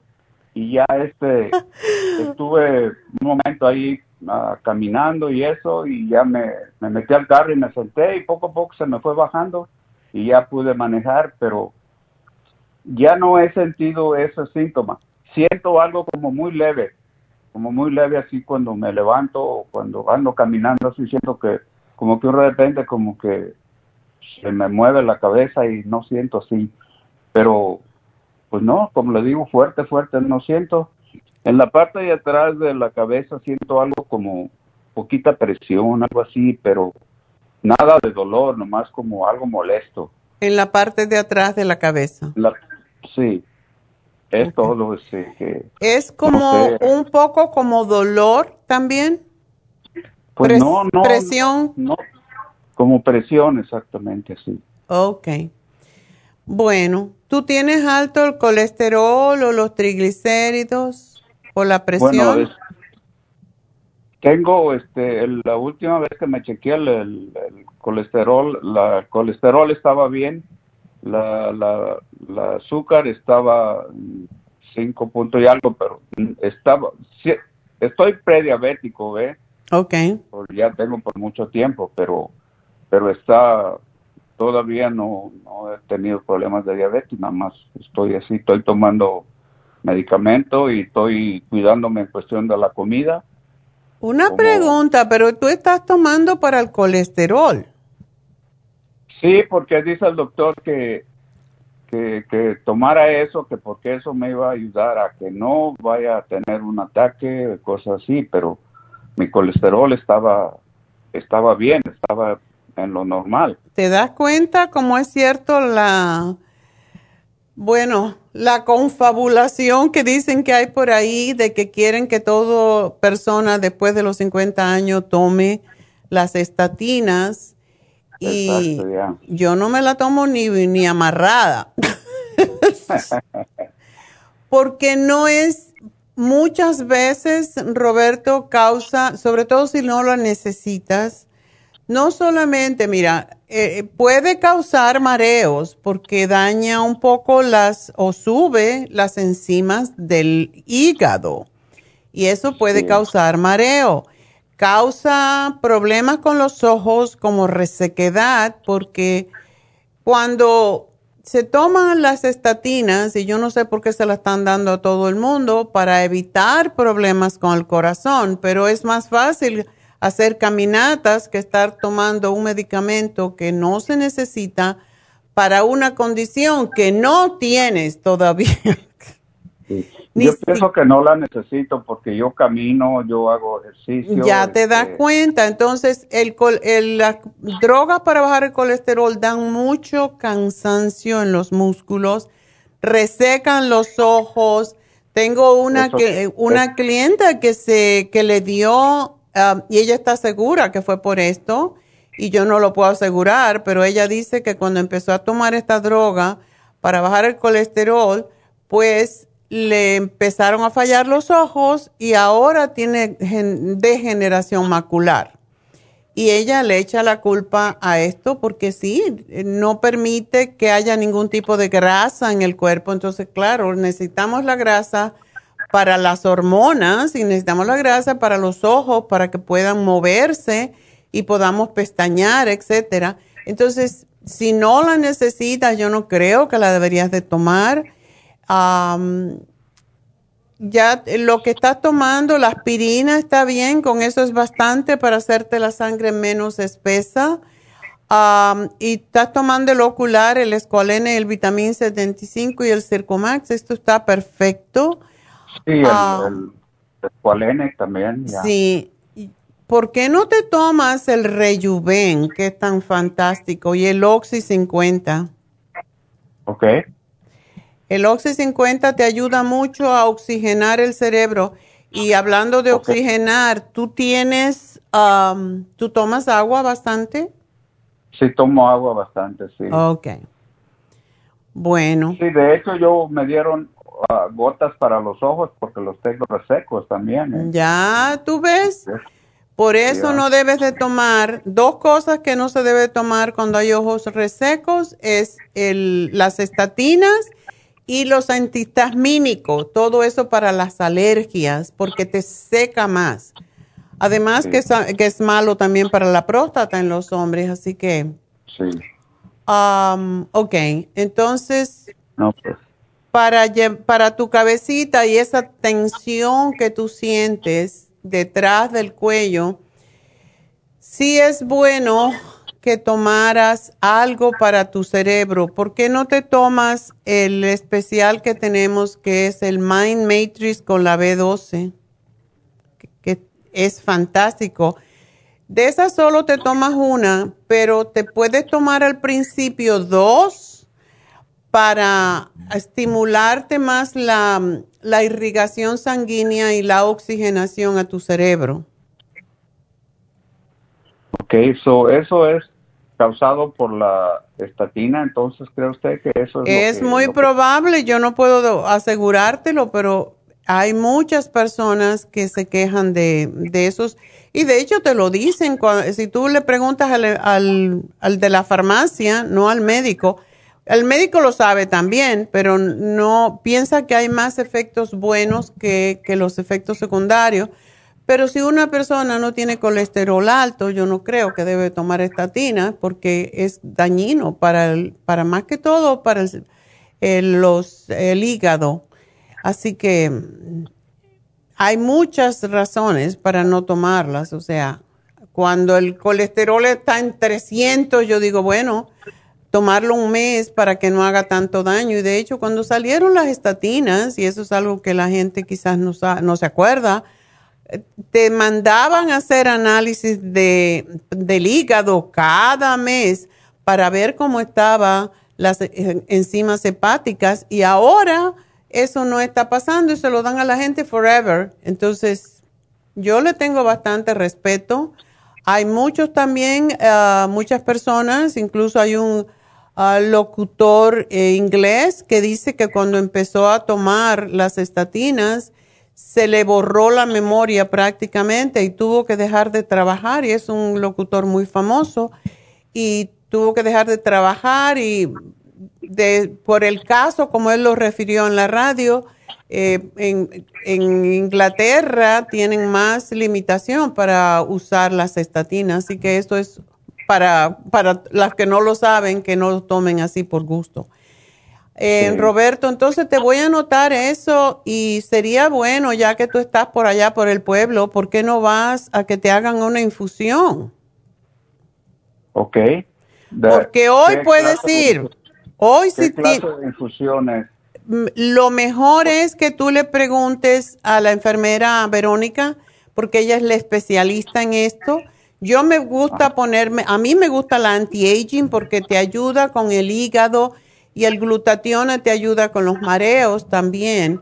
y ya este estuve un momento ahí ah, caminando y eso y ya me, me metí al carro y me senté y poco a poco se me fue bajando y ya pude manejar pero ya no he sentido ese síntoma. Siento algo como muy leve como muy leve así cuando me levanto o cuando ando caminando así siento que como que de repente como que se me mueve la cabeza y no siento así pero pues no, como le digo, fuerte, fuerte, no siento. En la parte de atrás de la cabeza siento algo como poquita presión, algo así, pero nada de dolor, nomás como algo molesto. en la parte de atrás de la cabeza. La- sí, es todo. sí, que, Es como No sé. un poco como dolor también. pues Pres- no, no. presión. No, como presión, exactamente, sí. Ok. Bueno, ¿tú tienes alto el colesterol o los triglicéridos o la presión? Bueno, es- tengo, este, el- la última vez que me chequeé el, el- el colesterol, la colesterol estaba bien, la, la, la azúcar estaba mm, cinco puntos y algo, pero estaba, estoy prediabético, ¿ve? Ok. Por- ya tengo por mucho tiempo, pero, pero está, todavía no, no he tenido problemas de diabetes, nada más estoy así, estoy tomando medicamento y estoy cuidándome en cuestión de la comida. Una Como- pregunta, pero tú estás tomando para el colesterol. Sí, porque dice el doctor que, que, que tomara eso, que porque eso me iba a ayudar a que no vaya a tener un ataque, cosas así, pero mi colesterol estaba, estaba bien, estaba en lo normal. ¿Te das cuenta cómo es cierto la, bueno, la confabulación que dicen que hay por ahí de que quieren que toda persona después de los 50 años tome las estatinas y Exacto, yo no me la tomo ni, ni amarrada. Porque no es muchas veces Roberto causa, sobre todo si no lo necesitas, no solamente, mira, eh, puede causar mareos porque daña un poco las o sube las enzimas del hígado y eso puede Sí. causar mareo. causa problemas con los ojos como resequedad porque cuando se toman las estatinas, y yo no sé por qué se las están dando a todo el mundo, para evitar problemas con el corazón, pero es más fácil hacer caminatas que estar tomando un medicamento que no se necesita para una condición que no tienes todavía. yo pienso que no la necesito porque yo camino, yo hago ejercicio. Ya te das este, cuenta. Entonces, el, el, las drogas para bajar el colesterol dan mucho cansancio en los músculos, resecan los ojos. Tengo una, que, una clienta que, se, que le dio, um, y ella está segura que fue por esto, y yo no lo puedo asegurar, pero ella dice que cuando empezó a tomar esta droga para bajar el colesterol, pues le empezaron a fallar los ojos y ahora tiene degeneración macular. Y ella le echa la culpa a esto porque sí, no permite que haya ningún tipo de grasa en el cuerpo. Entonces, claro, necesitamos la grasa para las hormonas y necesitamos la grasa para los ojos para que puedan moverse y podamos pestañear, etcétera. Entonces, si no la necesitas, yo no creo que la deberías de tomar ya lo que estás tomando, la aspirina está bien, con eso es bastante para hacerte la sangre menos espesa. y estás tomando el ocular, el escualene, el vitamín 75 y el Circumax, esto está perfecto. Sí, el, escualene también. Sí. ¿Por qué no te tomas el Rejuven, que es tan fantástico, y el Oxy 50? Ok. El Oxy 50 te ayuda mucho a oxigenar el cerebro. Y hablando de oxigenar, ¿tú tienes, um, tú tomas agua bastante? Sí, tomo agua bastante, sí. Ok. Bueno. Sí, de hecho yo me dieron uh, gotas para los ojos porque los tengo resecos también. ¿eh? Ya, tú ves. Por eso no debes de tomar, dos cosas que no se debe tomar cuando hay ojos resecos es el, las estatinas y los antihistamínicos, todo eso para las alergias, porque te seca más. Además que, es, que es malo también para la próstata en los hombres, así que... Sí. Um, ok, entonces... No, pues. Para, tu cabecita y esa tensión que tú sientes detrás del cuello, sí es bueno que tomaras algo para tu cerebro. ¿Por qué no te tomas el especial que tenemos que es el Mind Matrix con la B12? Que es fantástico. De esa solo te tomas una, pero te puedes tomar al principio dos para estimularte más la, la irrigación sanguínea y la oxigenación a tu cerebro. Ok, so eso es causado por la estatina, entonces cree usted que eso es... Es muy probable, yo no puedo asegurártelo, pero hay muchas personas que se quejan de, de esos y de hecho te lo dicen, cuando, si tú le preguntas al, al, al de la farmacia, no al médico, el médico lo sabe también, pero no piensa que hay más efectos buenos que, los efectos secundarios. Pero si una persona no tiene colesterol alto, yo no creo que debe tomar estatina porque es dañino para, el, para más que todo para los, el hígado. Así que hay muchas razones para no tomarlas. O sea, cuando el colesterol está en 300, yo digo, bueno, tomarlo un mes para que no haga tanto daño. Y de hecho, cuando salieron las estatinas, y eso es algo que la gente quizás no, no se acuerda, te mandaban a hacer análisis de, del hígado cada mes para ver cómo estaban las eh, enzimas hepáticas y ahora eso no está pasando y se lo dan a la gente forever. Entonces, yo le tengo bastante respeto. Hay muchos también, ah, muchas personas, incluso hay un ah, locutor eh, inglés que dice que cuando empezó a tomar las estatinas, se le borró la memoria prácticamente y tuvo que dejar de trabajar y es un locutor muy famoso y tuvo que dejar de trabajar y de, por el caso, como él lo refirió en la radio, eh, en, en, Inglaterra tienen más limitación para usar las estatinas, así que esto es para, para las que no lo saben, que no lo tomen así por gusto. Eh, Roberto, entonces te voy a anotar eso y sería bueno, ya que tú estás por allá, por el pueblo, ¿por qué no vas a que te hagan una infusión? Ok. Porque hoy puedes ir. Hoy sí. ¿Qué de infusiones? Lo mejor es que tú le preguntes a la enfermera Verónica, porque ella es la especialista en esto yo me gusta ponerme, a mí me gusta la anti-aging porque te ayuda con el hígado y el glutatión te ayuda con los mareos también.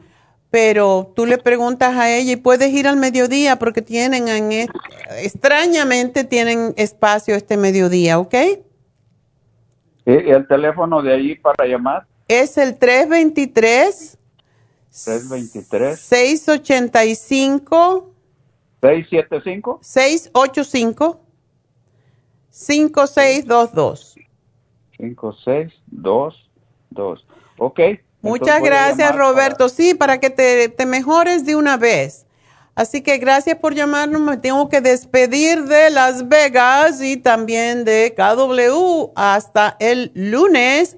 Pero tú le preguntas a ella y puedes ir al mediodía porque tienen, en, extrañamente tienen espacio este mediodía, ¿ok? ¿Y el teléfono de ahí para llamar? Es el 323. 323. 685. 675. 685. 5622. 5622. Ok. Muchas gracias, Roberto. Sí, para que te, te, mejores de una vez. Así que gracias por llamarnos. Me tengo que despedir de Las Vegas y también de KW hasta el lunes.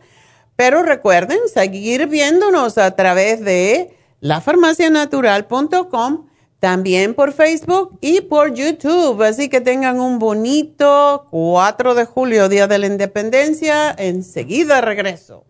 Pero recuerden seguir viéndonos a través de lafarmacianatural.com también por Facebook y por YouTube. Así que tengan un bonito 4 de julio, Día de la Independencia. Enseguida regreso.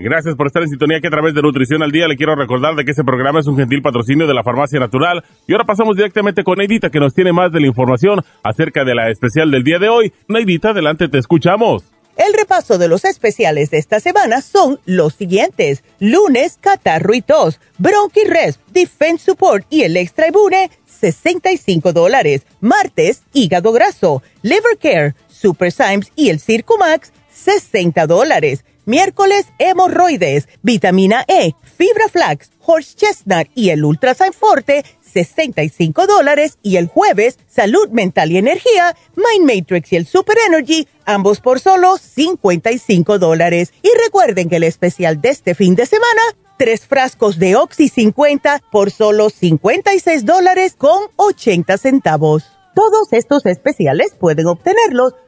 Gracias por estar en sintonía que a través de Nutrición al Día le quiero recordar de que este programa es un gentil patrocinio de la Farmacia Natural. Y ahora pasamos directamente con Neidita que nos tiene más de la información acerca de la especial del día de hoy. Neidita, adelante, te escuchamos. El repaso de los especiales de esta semana son los siguientes. Lunes, catarro y tos, bronchi rest, defense support y el extra ibune, 65 dólares. Martes, hígado graso, liver care, super Symes y el Circumax, 60 dólares Miércoles, hemorroides, vitamina E, fibra flax, horse chestnut y el Ultrasign Forte, 65 dólares. Y el jueves, salud mental y energía, Mind Matrix y el Super Energy, ambos por solo 55 dólares. Y recuerden que el especial de este fin de semana, tres frascos de Oxy 50 por solo 56 dólares con 80 centavos. Todos estos especiales pueden obtenerlos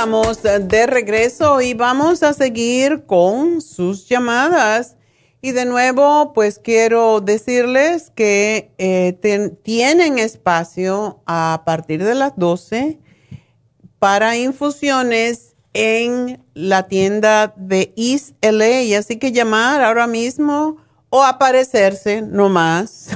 Estamos de regreso y vamos a seguir con sus llamadas. Y de nuevo, pues quiero decirles que eh, tienen espacio a partir de las 12 para infusiones en la tienda de East LA. Así que llamar ahora mismo o aparecerse nomás.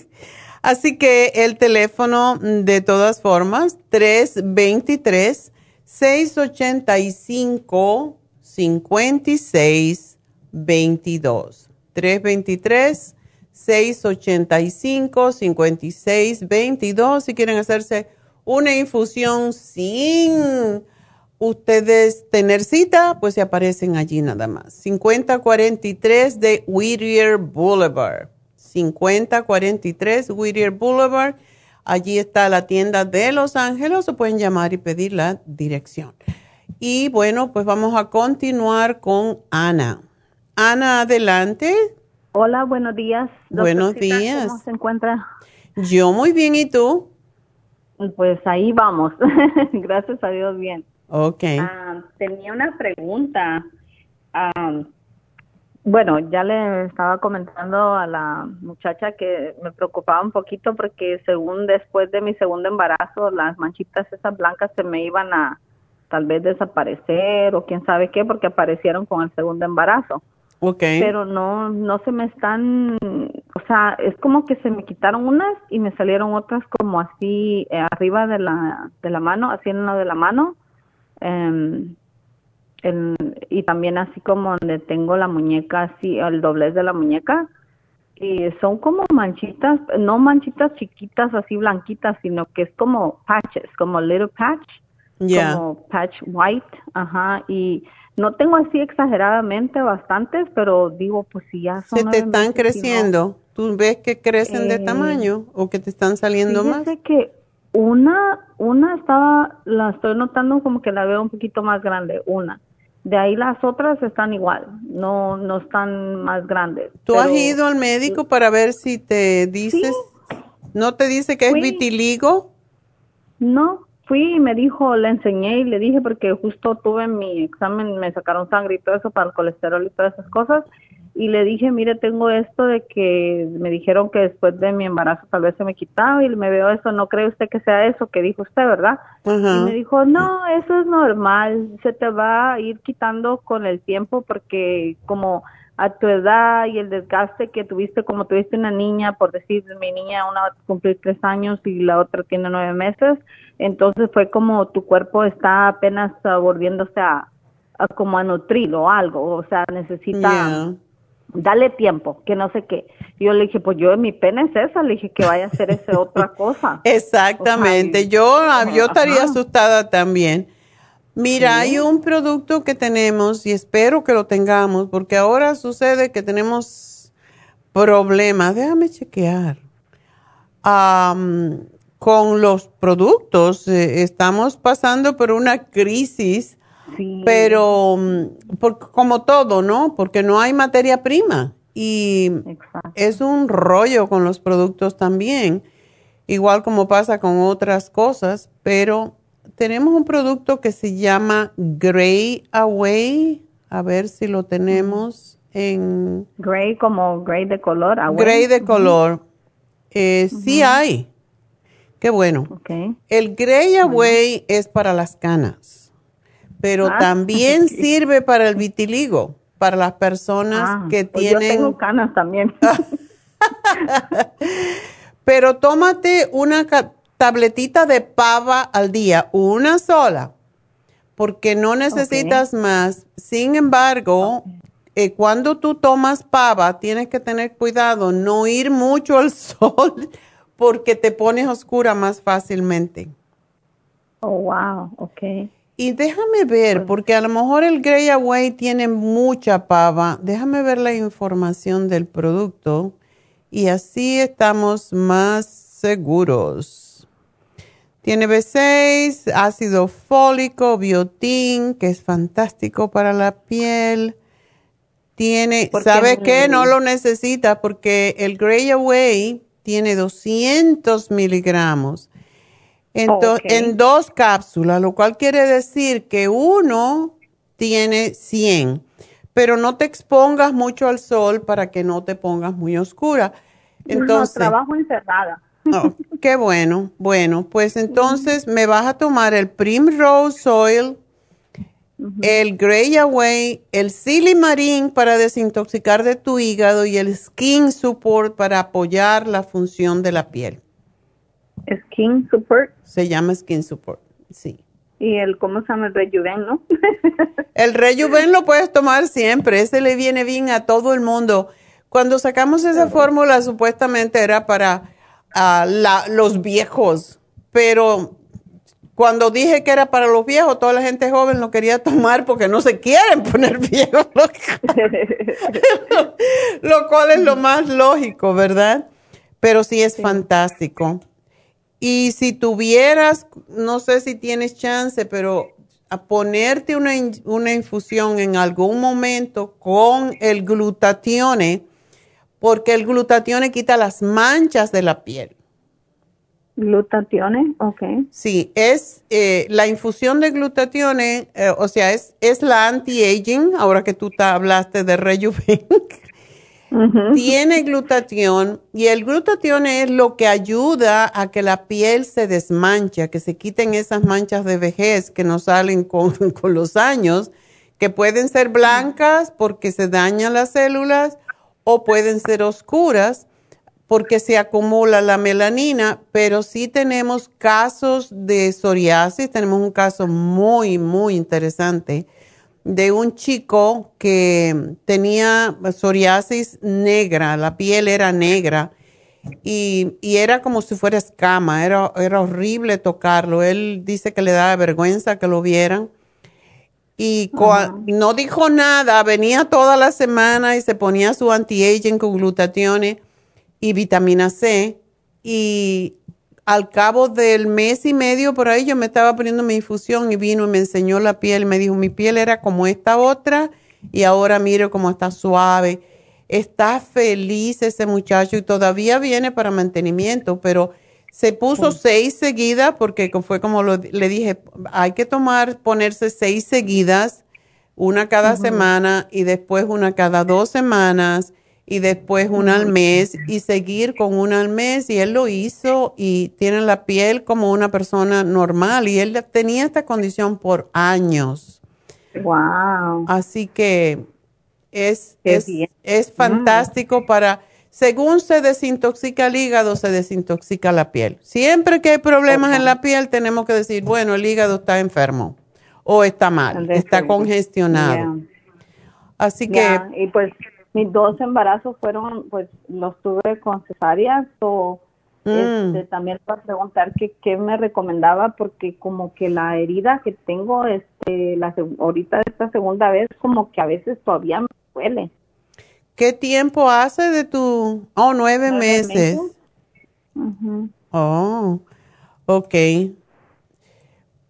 Así que el teléfono, de todas formas, 323 685 5622 323 685 5622 si quieren hacerse una infusión sin ustedes tener cita, pues se aparecen allí nada más. 5043 de Whittier Boulevard. 5043 Whittier Boulevard Allí está la tienda de Los Ángeles o pueden llamar y pedir la dirección. Y bueno, pues vamos a continuar con Ana. Ana, adelante. Hola, buenos días. Buenos días. ¿Cómo se encuentra? Yo muy bien, ¿y tú? Pues ahí vamos. Gracias a Dios, bien. Ok. Ah, tenía una pregunta. Ah, bueno, ya le estaba comentando a la muchacha que me preocupaba un poquito porque según después de mi segundo embarazo, las manchitas esas blancas se me iban a tal vez desaparecer o quién sabe qué porque aparecieron con el segundo embarazo. Okay. Pero no, no se me están, o sea, es como que se me quitaron unas y me salieron otras como así eh, arriba de la, de la mano, así en lo de la mano. Eh, y también así como donde tengo la muñeca así, el doblez de la muñeca, y son como manchitas, no manchitas chiquitas así blanquitas, sino que es como patches, como little patch, como patch white, ajá, y no tengo así exageradamente bastantes, pero digo, pues si ya son... Se te están creciendo, ¿tú ves que crecen de eh, tamaño o que te están saliendo más? que una, una estaba, la estoy notando como que la veo un poquito más grande, una de ahí las otras están igual, no no están más grandes. ¿Tú has ido al médico para ver si te dices, no te dice que es vitiligo? No, fui y me dijo, le enseñé y le dije porque justo tuve mi examen, me sacaron sangre y todo eso para el colesterol y todas esas cosas y le dije, mire, tengo esto de que me dijeron que después de mi embarazo tal vez se me quitaba y me veo eso, ¿no cree usted que sea eso que dijo usted, verdad? Y me dijo, no, eso es normal, se te va a ir quitando con el tiempo porque como a tu edad y el desgaste que tuviste, como tuviste una niña, por decir, mi niña, una va a cumplir tres años y la otra tiene nueve meses, entonces fue como tu cuerpo está apenas volviéndose a, como a nutrir o algo, o sea, necesita dale tiempo, que no sé qué. yo le dije, pues yo mi pena es esa, le dije que vaya a hacer esa otra cosa. Exactamente, yo, ah, yo estaría asustada también. Mira, hay un producto que tenemos y espero que lo tengamos, porque ahora sucede que tenemos problemas, déjame chequear, con los productos. Eh, estamos pasando por una crisis pero mm, como todo, ¿no? Porque no hay materia prima y es un rollo con los productos también, igual como pasa con otras cosas, pero tenemos un producto que se llama Gray Away, a ver si lo tenemos en... Gray como gray de color. Gray de color. Eh, sí hay. Qué bueno. El Gray Away es para las canas pero ah, también sirve para el vitiligo, para las personas ah, que pues tienen... Yo tengo canas también. pero tómate una tabletita de pava al día, una sola, porque no necesitas más. Sin embargo, eh, cuando tú tomas pava, tienes que tener cuidado, no ir mucho al sol, porque te pones oscura más fácilmente. Oh, wow, ok. Y déjame ver, porque a lo mejor el Grey Away tiene mucha pava. Déjame ver la información del producto y así estamos más seguros. Tiene B6, ácido fólico, biotín, que es fantástico para la piel. Tiene, ¿sabe qué? No lo necesita porque el Grey Away tiene 200 miligramos en dos cápsulas, lo cual quiere decir que uno tiene 100, pero no te expongas mucho al sol para que no te pongas muy oscura. Entonces, no, trabajo encerrada. Oh, qué bueno. Bueno, pues entonces me vas a tomar el Primrose Oil, el Grey Away, el Silimarín para desintoxicar de tu hígado y el Skin Support para apoyar la función de la piel. Skin Support. Se llama Skin Support, sí. Y el, ¿cómo se llama? El Rejuven, ¿no? el Rejuven lo puedes tomar siempre, ese le viene bien a todo el mundo. Cuando sacamos esa fórmula, supuestamente era para uh, los viejos, pero cuando dije que era para los viejos, toda la gente joven lo quería tomar porque no se quieren poner viejos. lo cual es lo más lógico, ¿verdad? Pero sí es fantástico. Y si tuvieras, no sé si tienes chance, pero a ponerte una, una infusión en algún momento con el glutatione, porque el glutatione quita las manchas de la piel. Glutatione, ok. Sí, es eh, la infusión de glutatione, eh, o sea, es, es la anti-aging, ahora que tú te hablaste de rejuven. Tiene glutatión y el glutatión es lo que ayuda a que la piel se desmanche, que se quiten esas manchas de vejez que nos salen con, con los años, que pueden ser blancas porque se dañan las células o pueden ser oscuras porque se acumula la melanina, pero sí tenemos casos de psoriasis, tenemos un caso muy, muy interesante de un chico que tenía psoriasis negra, la piel era negra y, era como si fuera escama, era, era horrible tocarlo. Él dice que le daba vergüenza que lo vieran. Y no dijo nada, venía toda la semana y se ponía su anti-aging con glutatione y vitamina C. Y al cabo del mes y medio por ahí yo me estaba poniendo mi infusión y vino y me enseñó la piel. Me dijo, mi piel era como esta otra y ahora mire cómo está suave. Está feliz ese muchacho y todavía viene para mantenimiento, pero se puso seis seguidas porque fue como le dije, hay que tomar, ponerse seis seguidas, una cada semana y después una cada dos semanas y después una al mes y seguir con una al mes y él lo hizo y tiene la piel como una persona normal y él tenía esta condición por años. Wow. Así que es, es, es, fantástico para, según se desintoxica el hígado, se desintoxica la piel. Siempre que hay problemas en la piel tenemos que decir, bueno, el hígado está enfermo o está mal, está congestionado. Así que... Y pues mis dos embarazos fueron, pues los tuve con cesáreas o mm. este, también para preguntar qué me recomendaba porque como que la herida que tengo este la ahorita esta segunda vez como que a veces todavía me duele. ¿Qué tiempo hace de tu? Oh, nueve, meses. Oh, ok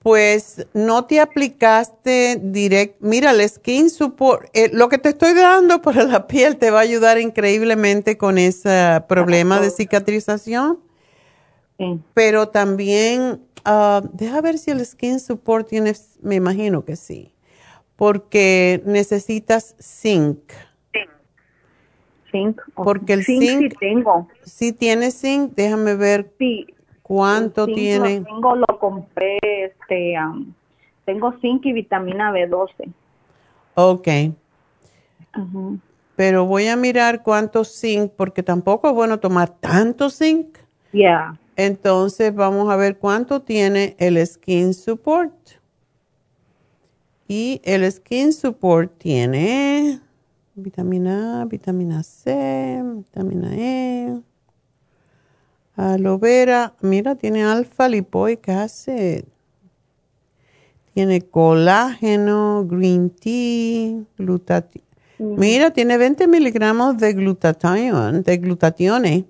pues no te aplicaste directo. Mira, el Skin Support, eh, lo que te estoy dando para la piel te va a ayudar increíblemente con ese problema de cicatrización. Pero también, uh, deja ver si el Skin Support tiene, me imagino que sí, porque necesitas zinc. Zinc. Porque el zinc, zinc sí tengo. Sí tiene zinc, déjame ver. Sí, ¿Cuánto tiene? Lo tengo, lo compré, este, tengo zinc y vitamina B12. Ok. Pero voy a mirar cuánto zinc, porque tampoco es bueno tomar tanto zinc. Ya. Entonces vamos a ver cuánto tiene el Skin Support. Y el Skin Support tiene vitamina A, vitamina C, vitamina E. Aloe vera, mira, tiene alfa lipoic acid. Tiene colágeno, green tea, glutatión. Mira, tiene 20 miligramos de glutatión, de glutatione.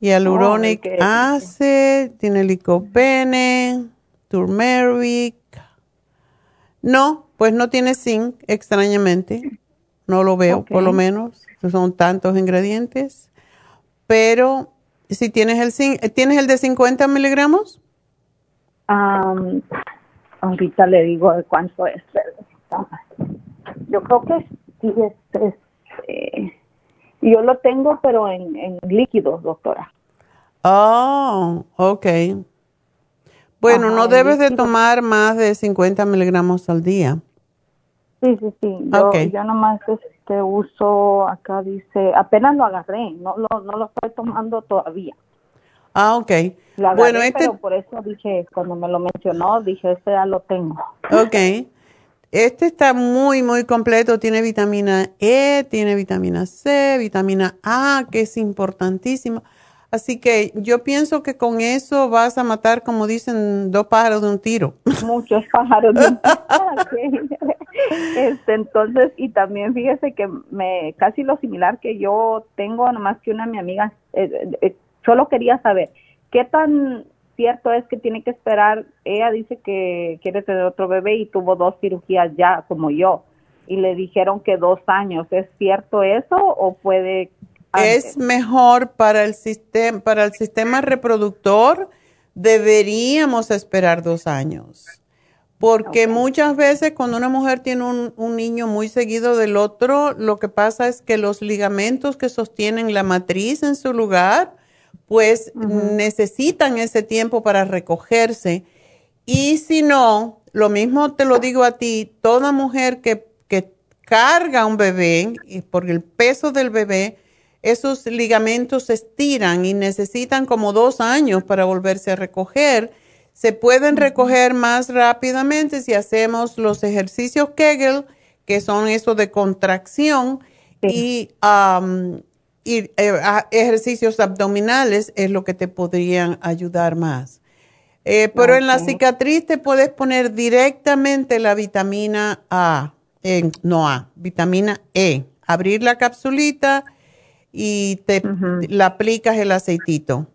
Hyaluronic Oh, ok. acid, tiene licopene, turmeric. No, pues no tiene zinc, extrañamente. No lo veo, por lo menos. Son tantos ingredientes. Pero si tienes el ¿tienes el de 50 miligramos? Am, ahorita le digo de cuánto es. Yo creo que sí es, es, eh, yo lo tengo, pero en, en líquidos, doctora. Oh, ok. Bueno, Ajá, no debes de tomar más de 50 miligramos al día. Sí, sí, sí. Yo, Ok. yo nomás este uso, acá dice, apenas lo agarré, no lo, no lo estoy tomando todavía. Ah, ok. Lo agarré, Bueno, este, pero por eso dije, cuando me lo mencionó, dije, este ya lo tengo. ok. Este está muy, muy completo. Tiene vitamina E, tiene vitamina C, vitamina A, que es importantísima. Así que yo pienso que con eso vas a matar, como dicen, dos pájaros de un tiro. Muchos pájaros. de- Ok. este, entonces, y también fíjese que me casi lo similar que yo tengo, nomás que una mi amiga, eh, eh, eh, solo quería saber, ¿qué tan cierto es que tiene que esperar? Ella dice que quiere tener otro bebé y tuvo dos cirugías ya, como yo, y le dijeron que dos años. ¿Es cierto eso o puede... Es mejor para el sistema, para el sistema reproductor, deberíamos esperar dos años. Porque muchas veces cuando una mujer tiene un, un niño muy seguido del otro, lo que pasa es que los ligamentos que sostienen la matriz en su lugar, pues necesitan ese tiempo para recogerse. Y si no, lo mismo te lo digo a ti, toda mujer que, que carga un bebé, y por el peso del bebé, esos ligamentos se estiran y necesitan como dos años para volverse a recoger. Se pueden recoger más rápidamente si hacemos los ejercicios Kegel, que son eso de contracción, y, eh, ejercicios abdominales es lo que te podrían ayudar más. Eh, pero en la cicatriz te puedes poner directamente la vitamina A, eh, no A, vitamina E. Abrir la capsulita y te la aplicas el aceitito.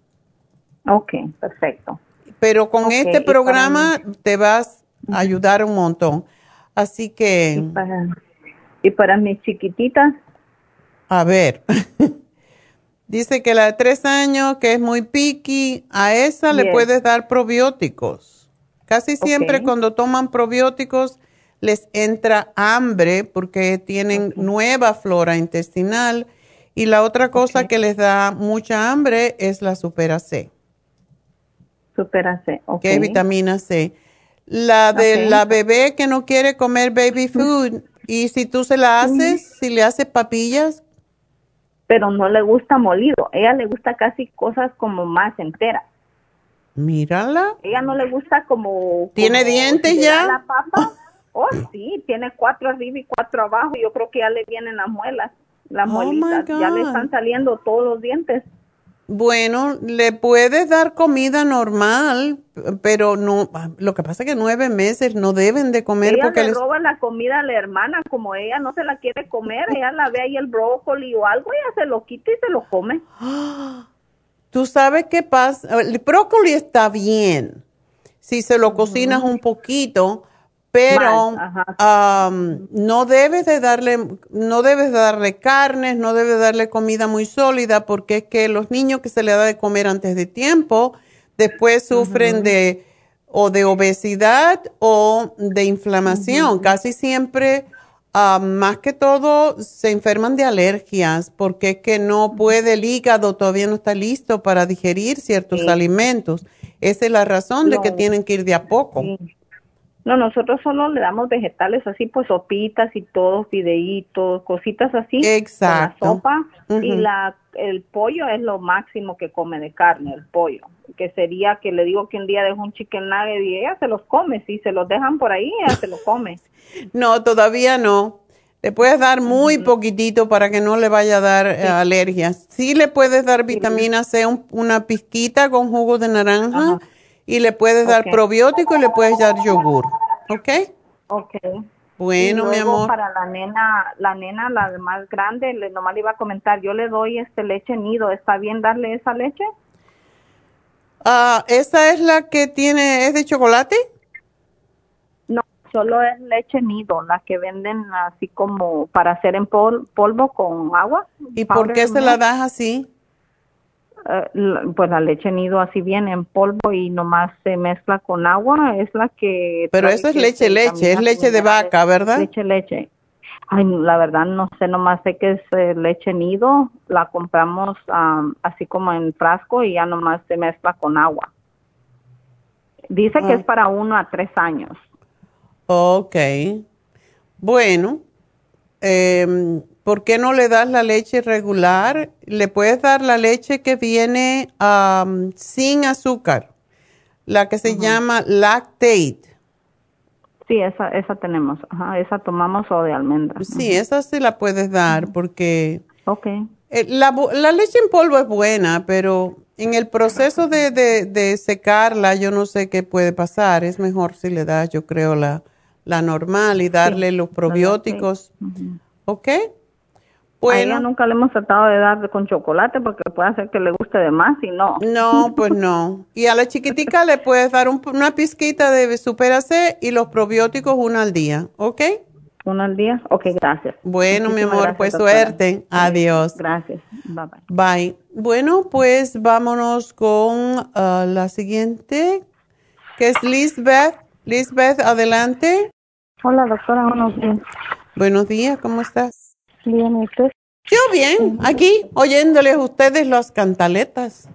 Ok, perfecto. Pero con este y programa te vas a ayudar un montón. Así que, Para, y para mis chiquititas, a ver, dice que la de tres años, que es muy picky, a esa le puedes dar probióticos. Casi siempre cuando toman probióticos les entra hambre porque tienen nueva flora intestinal. Y la otra cosa que les da mucha hambre es la supera C. supera C. ok. que es vitamina C. La de la bebé que no quiere comer baby food, y si tú se la haces, si le haces papillas, Pero no le gusta molido. Ella le gusta casi cosas como más enteras. mírala. Ella no le gusta como... ¿Tiene como dientes si ya? La papa. Oh, sí, tiene cuatro arriba y cuatro abajo. Yo creo que ya le vienen las muelas, las Oh, muelitas. Ya le están saliendo todos los dientes. Bueno, le puedes dar comida normal, pero no, lo que pasa es que nueve meses no deben de comer ella porque le les... roba la comida a la hermana, como ella no se la quiere comer, ella la ve ahí el brócoli o algo, ella se lo quita y se lo come. Tú sabes qué pasa, el brócoli está bien si se lo cocinas un poquito, pero am, no debes de darle, no debes de darle carnes, no debes de darle comida muy sólida, porque es que los niños que se le da de comer antes de tiempo, después sufren de o de obesidad o de inflamación. Casi siempre, ah, más que todo, se enferman de alergias, porque es que no puede el hígado, todavía no está listo para digerir ciertos Sí. alimentos. Esa es la razón de que tienen que ir de a poco. Sí. No, nosotros solo le damos vegetales así, pues sopitas y todo, fideitos, cositas así. Exacto. La sopa. Y la, el pollo es lo máximo que come de carne, el pollo. Que sería que le digo que un día dejo un chicken nugget y ella se los come. Si se los dejan por ahí, ella se los come. No, todavía no. Le puedes dar muy poquitito para que no le vaya a dar eh, alergias. Sí le puedes dar vitamina C, un- una pizquita con jugo de naranja y le puedes dar probiótico y le puedes dar yogur. ¿Ok? Ok. Bueno, mi amor. Para la nena, la nena, la más grande, le, nomás le iba a comentar, yo le doy este leche nido, ¿está bien darle esa leche? Ah, ¿Esa es la que tiene, es de chocolate? No, solo es leche nido, la que venden así como para hacer en pol- polvo con agua. ¿Y por qué se la das así? Eh, pues la leche nido así viene en polvo y nomás se mezcla con agua, es la que... Pero eso es leche, leche, es leche de vaca, ¿verdad? Leche, leche. Ay, la verdad no sé, nomás sé que es eh, leche nido, la compramos am, así como en frasco y ya nomás se mezcla con agua. Dice que Ah. es para uno a tres años. Ok. Bueno, em, ¿por qué no le das la leche regular? Le puedes dar la leche que viene am, sin azúcar, la que se llama lactate. Sí, esa, esa tenemos, Ajá, esa tomamos o de almendras. Sí, esa sí la puedes dar porque Ok. eh, la, la leche en polvo es buena, pero en el proceso de, de, de secarla yo no sé qué puede pasar. Es mejor si le das, yo creo, la, la normal y darle los probióticos. ¿Ok? A ella nunca le hemos tratado de dar con chocolate porque puede hacer que le guste de más y no. No, pues no. Y a la chiquitica le puedes dar un- una pizquita de Supera C y los probióticos una al día, ¿ok? Una al día. Ok, gracias. Bueno, mi amor, gracias, pues doctora. suerte. Adiós. Gracias. Bye bye. Bye. Bueno, pues vámonos con ah, la siguiente, que es Lisbeth. Lisbeth, adelante. Hola, doctora, buenos días. Buenos días, ¿cómo estás? Bien, ¿y usted? Yo bien, aquí oyéndoles a ustedes las cantaletas.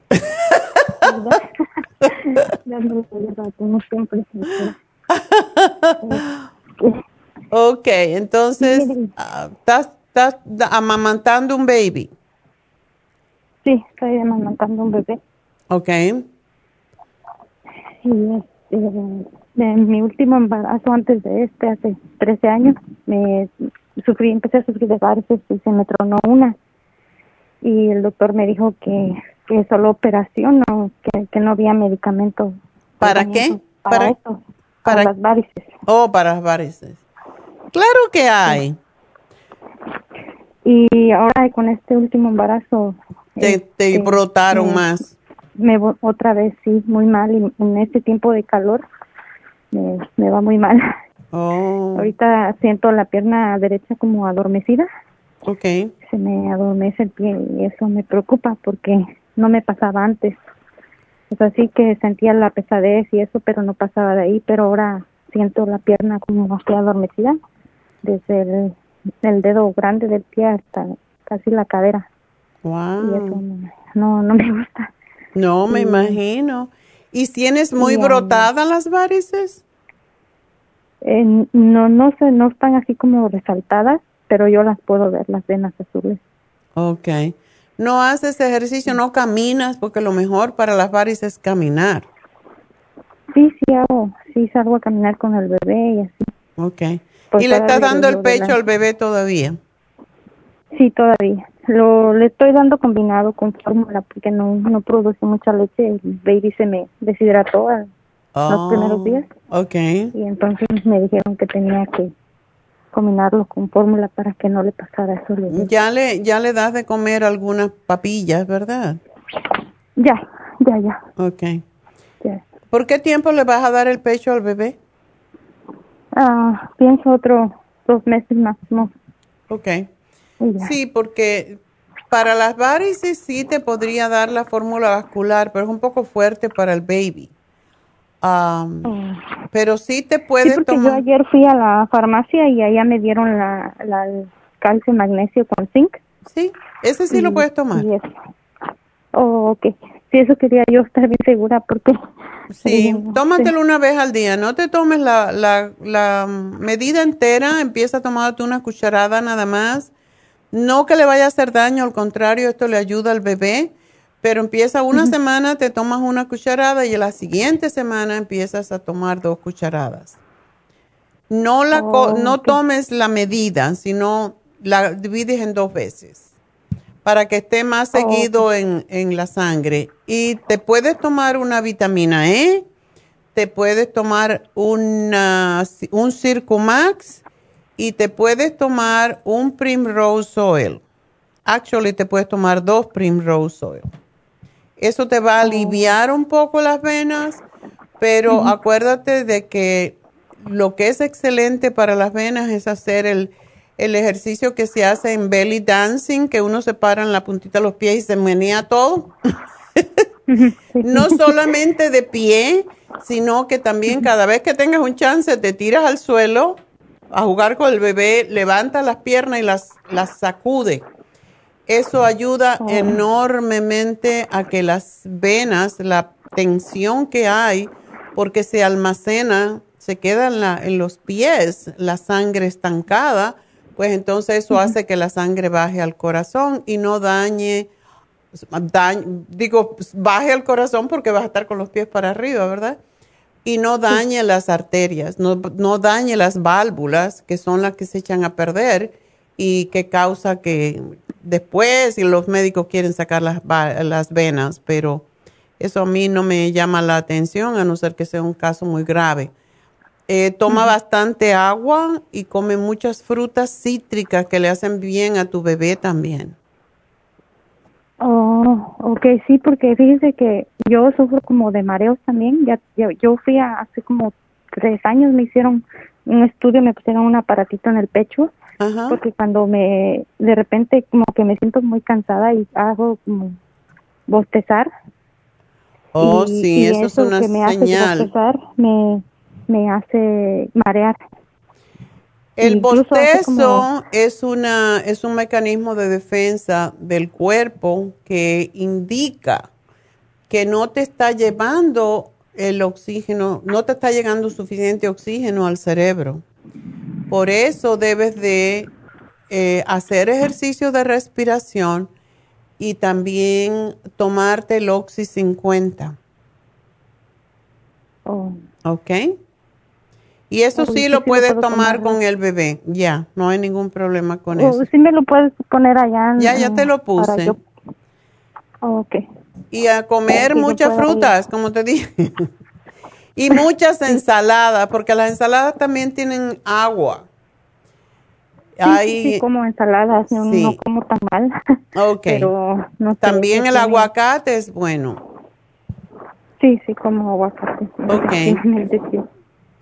Ok, entonces, ah, ¿estás, amamantando un baby? Sí, estoy amamantando un bebé. Ok. Y este, en mi último embarazo antes de este, hace 13 años, me sufrí, empecé a sufrir de varices y se me tronó una. Y el doctor me dijo que, que solo operación, no, que, que no había medicamento. ¿Para qué? Para, Para- eso, para las varices. Oh, para las varices. Claro que hay. Y ahora con este último embarazo. Te, te este, brotaron me- más. Me otra vez sí, muy mal. Y en este tiempo de calor me, me va muy mal. Oh, Ahorita siento la pierna derecha como adormecida. ok. Se me adormece el pie y eso me preocupa porque no me pasaba antes. O sea, sí que sentía la pesadez y eso, pero no pasaba de ahí. Pero ahora siento la pierna como así adormecida, desde el, el dedo grande del pie hasta casi la cadera. Wow. Y eso no, no, no me gusta. No, me Sí. imagino. ¿Y tienes muy Sí, brotadas las varices? Eh, no, no sé, no están así como resaltadas, pero yo las puedo ver, las venas azules. Ok. No haces ejercicio, no caminas, porque lo mejor para las varices es caminar. Sí, sí hago, sí salgo a caminar con el bebé y así. Ok. Pues ¿Y le estás dando el pecho la- al bebé todavía? Sí, todavía. Lo le estoy dando combinado con fórmula porque no no produce mucha leche. El baby se me deshidrató a- los Oh, primeros días Ok. y entonces me dijeron que tenía que combinarlo con fórmula para que no le pasara eso. Ya le, ya le das de comer algunas papillas, ¿verdad? Ya, ya, ya. Ok. ya. ¿Por qué tiempo le vas a dar el pecho al bebé? Ah, pienso otro dos meses máximo. Ok. y ya. Sí, porque para las varices sí te podría dar la fórmula vascular, pero es un poco fuerte para el baby. Am, Pero sí te Oh. Sí, puedes porque yo tomar. ayer fui a la farmacia y allá me dieron la, la el calcio magnesio con zinc. Sí, ese sí lo Y- puedes tomar. y eso. Oh, ok. Sí, eso quería yo estar bien segura porque... Sí, eh, tómatelo una vez al día. No te tomes la, la, la medida entera. Empieza a tomarte una cucharada nada más. No que le vaya a hacer daño, al contrario, esto le ayuda al bebé. Pero empieza una semana, te tomas una cucharada y la siguiente semana empiezas a tomar dos cucharadas. No, la Oh, no tomes la medida, sino la divides en dos veces para que esté más Oh, seguido en, en la sangre. Y te puedes tomar una vitamina E, te puedes tomar una, un Circumax y te puedes tomar un Primrose Oil. Actually, te puedes tomar dos Primrose Oil. Eso te va a aliviar un poco las venas, pero acuérdate de que lo que es excelente para las venas es hacer el, el ejercicio que se hace en belly dancing, que uno se para en la puntita de los pies y se menea todo. no solamente de pie, sino que también cada vez que tengas un chance te tiras al suelo a jugar con el bebé, levanta las piernas y las, las sacude. Eso ayuda oh. enormemente a que las venas, la tensión que hay, porque se almacena, se queda en, la, en los pies la sangre estancada, pues entonces eso hace que la sangre baje al corazón y no dañe, digo, baje al corazón porque vas a estar con los pies para arriba, ¿verdad? Y no dañe las arterias, no, no dañe las válvulas, que son las que se echan a perder y que causa que después y los médicos quieren sacar las, las venas, pero eso a mí no me llama la atención a no ser que sea un caso muy grave. Eh, toma bastante agua y come muchas frutas cítricas que le hacen bien a tu bebé también. Oh, ok, sí, porque fíjese que yo sufro como de mareos también. Ya, yo fui hace como tres años, me hicieron un estudio, me pusieron un aparatito en el pecho porque cuando me, de repente como que me siento muy cansada y hago como bostezar. Oh, sí, eso, es una que me señal. Hace bostezar, me, me hace marear. El bostezo es una es un mecanismo de defensa del cuerpo que indica que no te está llevando el oxígeno, no te está llegando suficiente oxígeno al cerebro. Por eso debes de eh, hacer ejercicio de respiración y también tomarte el Oxy 50. Oh. ¿Ok? Y eso sí lo puedes tomar con el bebé, ya, no hay ningún problema con oh, eso. Sí me lo puedes poner allá. ya, ya te lo puse. Oh, ok. Y a comer muchas frutas, como te dije. Y muchas ensaladas, porque las ensaladas también tienen agua. Sí, como ensaladas, no, como tan mal. Ok. Pero también el aguacate es bueno. Sí, sí, como aguacate. Ok.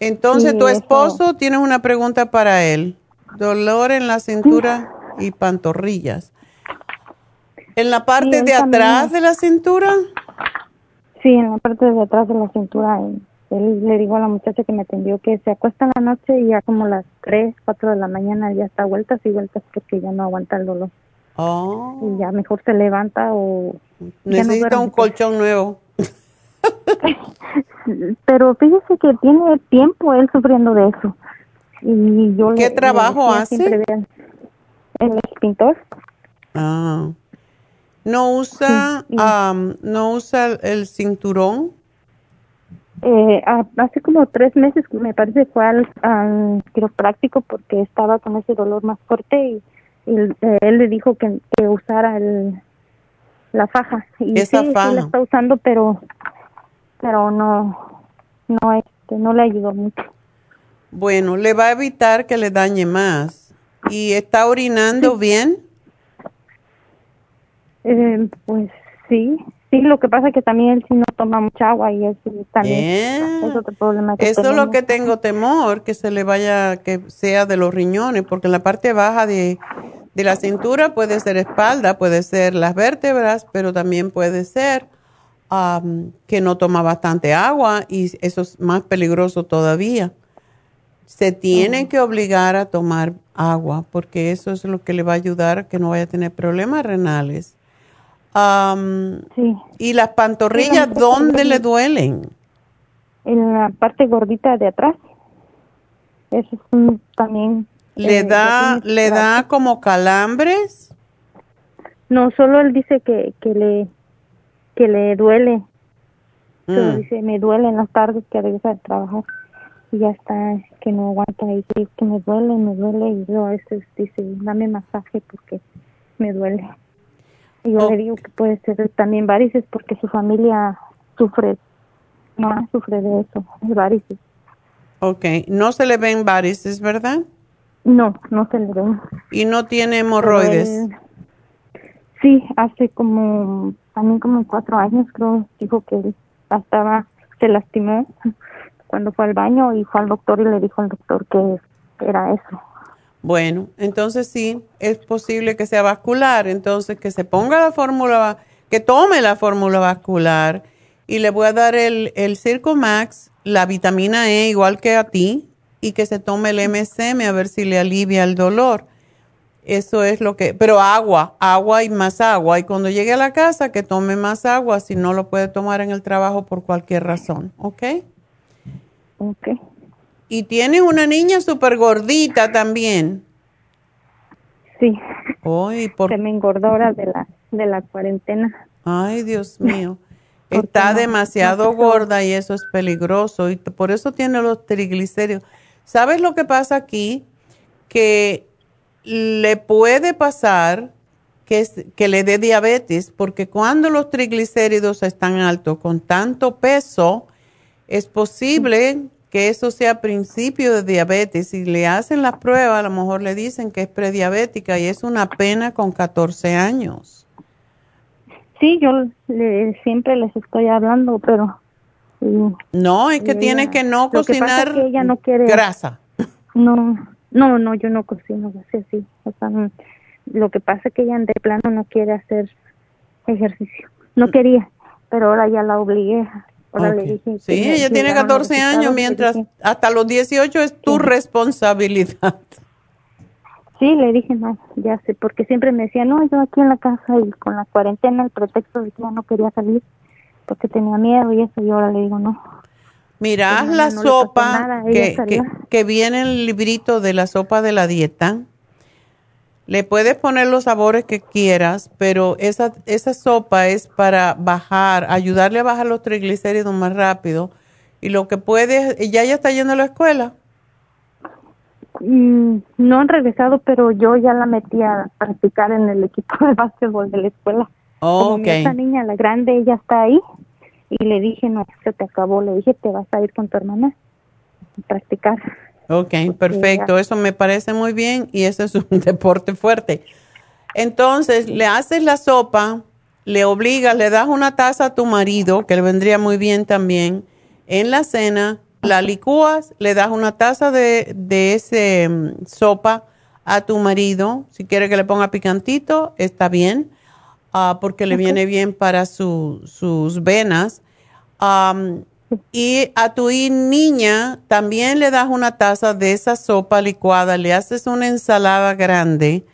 Entonces, tu esposo, tiene una pregunta para él. Dolor en la cintura y pantorrillas. ¿En la parte de atrás de la cintura? Sí, en la parte de atrás de la cintura él le digo a la muchacha que me atendió que se acuesta en la noche y ya como las 3, 4 de la mañana ya está vueltas y vueltas porque ya no aguanta el dolor. Oh. Y ya mejor se levanta o... Necesita un colchón nuevo. Pero fíjese que tiene tiempo él sufriendo de eso. Y yo ¿Qué trabajo hace? El pintor. Ah. ¿No usa, no usa el cinturón? Eh, hace como tres meses me parece fue al, al, quiropráctico porque estaba con ese dolor más fuerte y, eh, él le dijo que, usara el, la faja. Y Esa sí, faja. la está usando pero pero no no este no le ayudó mucho. Bueno le va a evitar que le dañe más. Y está orinando bien eh, pues sí Sí, lo que pasa es que también él sí no toma mucha agua y eso también es otro problema. Eso es lo que tengo temor, que se le vaya, que sea de los riñones, porque en la parte baja de, de la cintura puede ser espalda, puede ser las vértebras, pero también puede ser que no toma bastante agua y eso es más peligroso todavía. Se tiene que obligar a tomar agua porque eso es lo que le va a ayudar a que no vaya a tener problemas renales sí. ¿Y las pantorrillas dónde le duelen? En la parte gordita de atrás. Eso es también. ¿Le eh, da, le da como calambres? No, solo él dice que, que le que le duele. Mm. dice, me duele en las tardes que regresa de trabajar. Y ya está, que no aguanta. Y dice, que me duele, me duele. Y luego a veces dice, dame masaje porque me duele. Y yo le digo que puede ser también varices porque su familia sufre mamá sufre de eso, de varices. Ok, no se le ven varices, ¿verdad? No, no se le ven. ¿Y no tiene hemorroides? Él- sí, hace como, también como cuatro años creo, dijo que él estaba, se lastimó cuando fue al baño y fue al doctor y le dijo al doctor que era eso. Bueno, entonces sí, es posible que sea vascular, entonces que se ponga la fórmula, que tome la fórmula vascular y le voy a dar el, el Circo Max, la vitamina E igual que a ti y que se tome el MSM a ver si le alivia el dolor. Eso es lo que, pero agua, agua y más agua. Y cuando llegue a la casa, que tome más agua si no lo puede tomar en el trabajo por cualquier razón, ¿ok? Ok. Y tiene una niña súper gordita también. Sí. Uy, por... Se me engordó ahora de la, de la cuarentena. Ay, Dios mío. Está no- demasiado gorda y eso es peligroso y por eso tiene los triglicéridos. ¿Sabes lo que pasa aquí? Que le puede pasar que, es- que le dé diabetes porque cuando los triglicéridos están altos con tanto peso, es posible que eso sea principio de diabetes. Si le hacen las pruebas, a lo mejor le dicen que es prediabética y es una pena con 14 años. Sí, yo le- siempre les estoy hablando, pero... mm, No, es que ella- tiene que no que cocinar es que ella no quiere- grasa. No, no, no, yo no cocino así. O sea, no. lo que pasa es que ella de plano no quiere hacer ejercicio. No quería, pero ahora ya la obligué. Ahora Ok. le dije. que Sí, ella tiene llegaron 14 los años, mientras dije- hasta los 18 es tu responsabilidad. Sí, le dije, no, ya sé, porque siempre me decía, no, yo aquí en la casa y con la cuarentena, el pretexto de que ya no quería salir porque tenía miedo y eso, y ahora le digo, no. Pues, la no, sopa nada, que, que, viene en el librito de la sopa de la dieta. Le puedes poner los sabores que quieras, pero esa, esa sopa es para bajar, ayudarle a bajar los triglicéridos más rápido. Y lo que puedes, ya ya está yendo a la escuela. Mm, no han regresado, pero yo ya la metí a practicar en el equipo de básquetbol de la escuela. Como otra niña, la grande, ella está ahí. Y le dije, no, se te acabó. Le dije, te vas a ir con tu hermana a practicar. Ok, perfecto. Eso me parece muy bien y eso es un deporte fuerte. Entonces, le haces la sopa, le obligas, le das una taza a tu marido, que le vendría muy bien también, en la cena, la licúas, le das una taza de, de ese mm, sopa a tu marido. Si quiere que le ponga picantito, está bien, ah, porque le viene bien para su- sus venas. Y a tu niña también le das una taza de esa sopa licuada, le haces una ensalada grande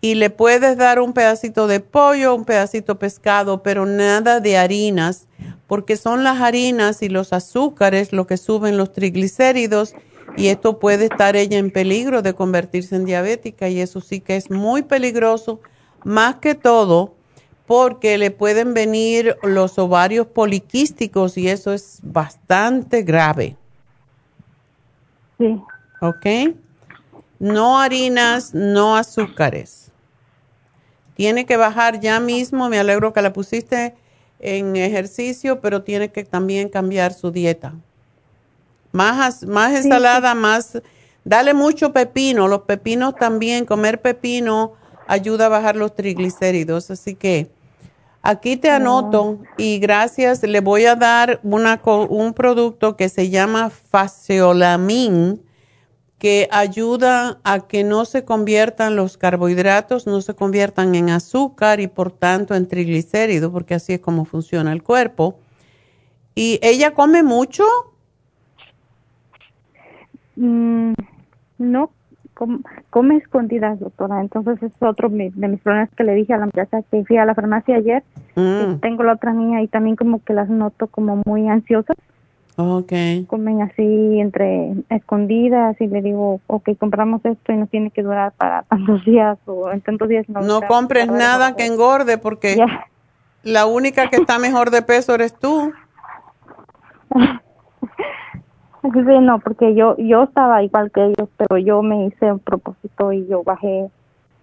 y le puedes dar un pedacito de pollo, un pedacito de pescado, pero nada de harinas, porque son las harinas y los azúcares lo que suben los triglicéridos y esto puede estar ella en peligro de convertirse en diabética y eso sí que es muy peligroso, más que todo porque le pueden venir los ovarios poliquísticos y eso es bastante grave. Sí. ¿Ok? No harinas, no azúcares. Tiene que bajar ya mismo, me alegro que la pusiste en ejercicio, pero tiene que también cambiar su dieta. Más, más ensalada, más... Dale mucho pepino, los pepinos también, comer pepino ayuda a bajar los triglicéridos, así que aquí te anoto y gracias, le voy a dar una, un producto que se llama Faseolamin, que ayuda a que no se conviertan los carbohidratos, no se conviertan en azúcar y por tanto en triglicéridos, porque así es como funciona el cuerpo. ¿Y ella come mucho? Mm, no, com- come escondidas, doctora. Entonces es otro de mis problemas que le dije a la muchacha que fui a la farmacia ayer. Mm, Tengo la otra niña y también como que las noto como muy ansiosas. ok. Comen así entre escondidas y le digo, ok, compramos esto y nos tiene que durar para tantos días o en tantos días. No está- compres nada que engorde porque la única que está mejor de peso eres tú. No, porque yo yo estaba igual que ellos, pero yo me hice un propósito y yo bajé.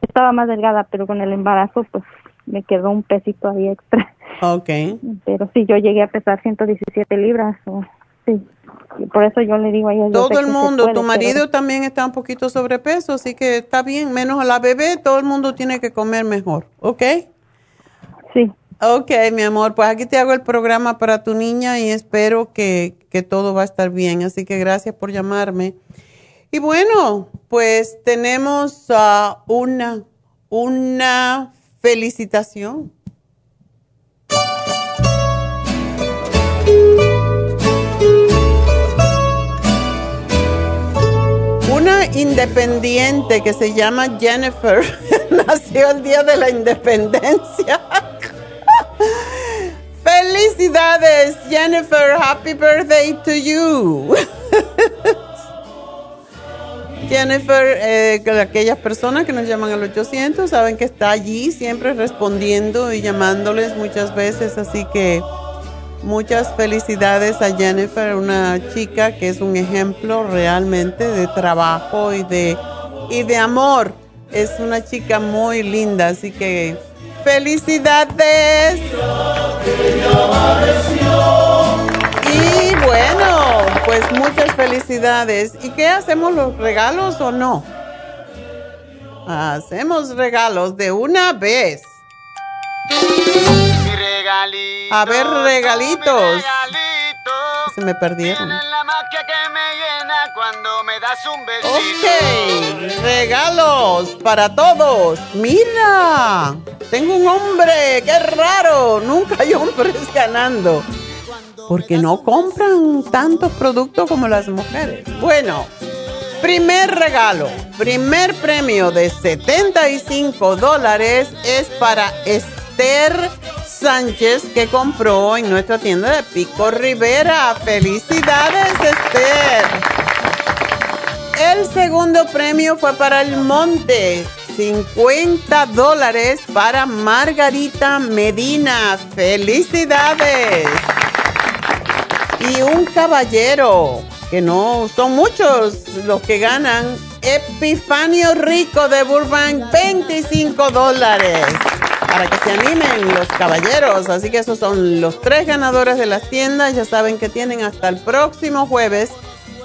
Estaba más delgada, pero con el embarazo pues me quedó un pesito ahí extra. Ok. Pero sí, yo llegué a pesar 117 libras. o- sí. Y por eso yo le digo a ella. Todo el mundo, puede, tu pero- marido también está un poquito sobrepeso, así que está bien, menos a la bebé, todo el mundo tiene que comer mejor, ¿ok? Sí. Ok, mi amor, pues aquí te hago el programa para tu niña y espero que, que todo va a estar bien, así que gracias por llamarme. Y bueno, pues tenemos ah, una, una felicitación. Una independiente que se llama Jennifer nació el día de la independencia. Felicidades, Jennifer. Happy birthday to you. Jennifer, eh, que aquellas personas que nos llaman al 800 saben que está allí siempre respondiendo y llamándoles muchas veces, así que muchas felicidades a Jennifer, una chica que es un ejemplo realmente de trabajo y de, y de amor. Es una chica muy linda, así que felicidades. Y bueno, pues muchas felicidades. ¿Y qué hacemos los regalos o no? Hacemos regalos de una vez. A ver, regalitos. Se me perdieron. Ok, regalos para todos. Mira, tengo un hombre, qué raro. Nunca hay hombres ganando. Porque no compran tantos productos como las mujeres. Bueno, primer regalo, primer premio de 75 dólares es para Esther Sánchez que compró en nuestra tienda de Pico Rivera. Felicidades, Esther. El segundo premio fue para el Monte. 50 dólares para Margarita Medina. Felicidades. Y un caballero, que no son muchos los que ganan, Epifanio Rico de Burbank, 25 dólares. Para que se animen los caballeros. Así que esos son los tres ganadores de las tiendas. Ya saben que tienen hasta el próximo jueves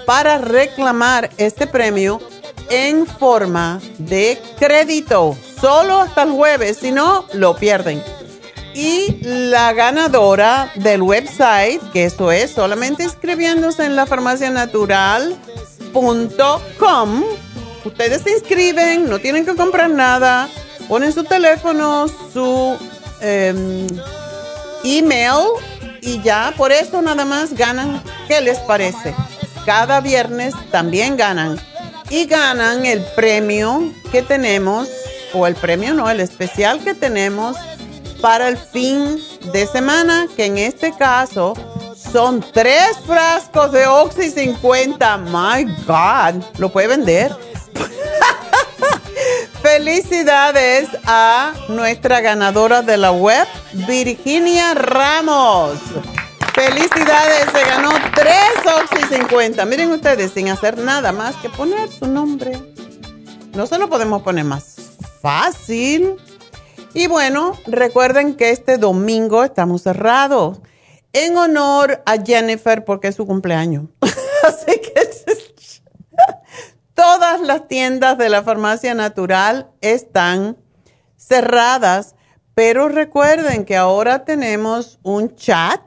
para reclamar este premio en forma de crédito. Solo hasta el jueves, si no, lo pierden. Y la ganadora del website, que eso es solamente inscribiéndose en la farmacianatural.com, ustedes se inscriben, no tienen que comprar nada, ponen su teléfono, su em, email y ya por eso nada más ganan. ¿Qué les parece? Cada viernes también ganan y ganan el premio que tenemos, o el premio no, el especial que tenemos para el fin de semana, que en este caso son tres frascos de Oxy 50. My God, lo puede vender. Felicidades a nuestra ganadora de la web, Virginia Ramos. Felicidades, se ganó tres Oxy 50. Miren ustedes, sin hacer nada más que poner su nombre. No se lo podemos poner más fácil. Y bueno, recuerden que este domingo estamos cerrados en honor a Jennifer porque es su cumpleaños. Así que todas las tiendas de la farmacia natural están cerradas, pero recuerden que ahora tenemos un chat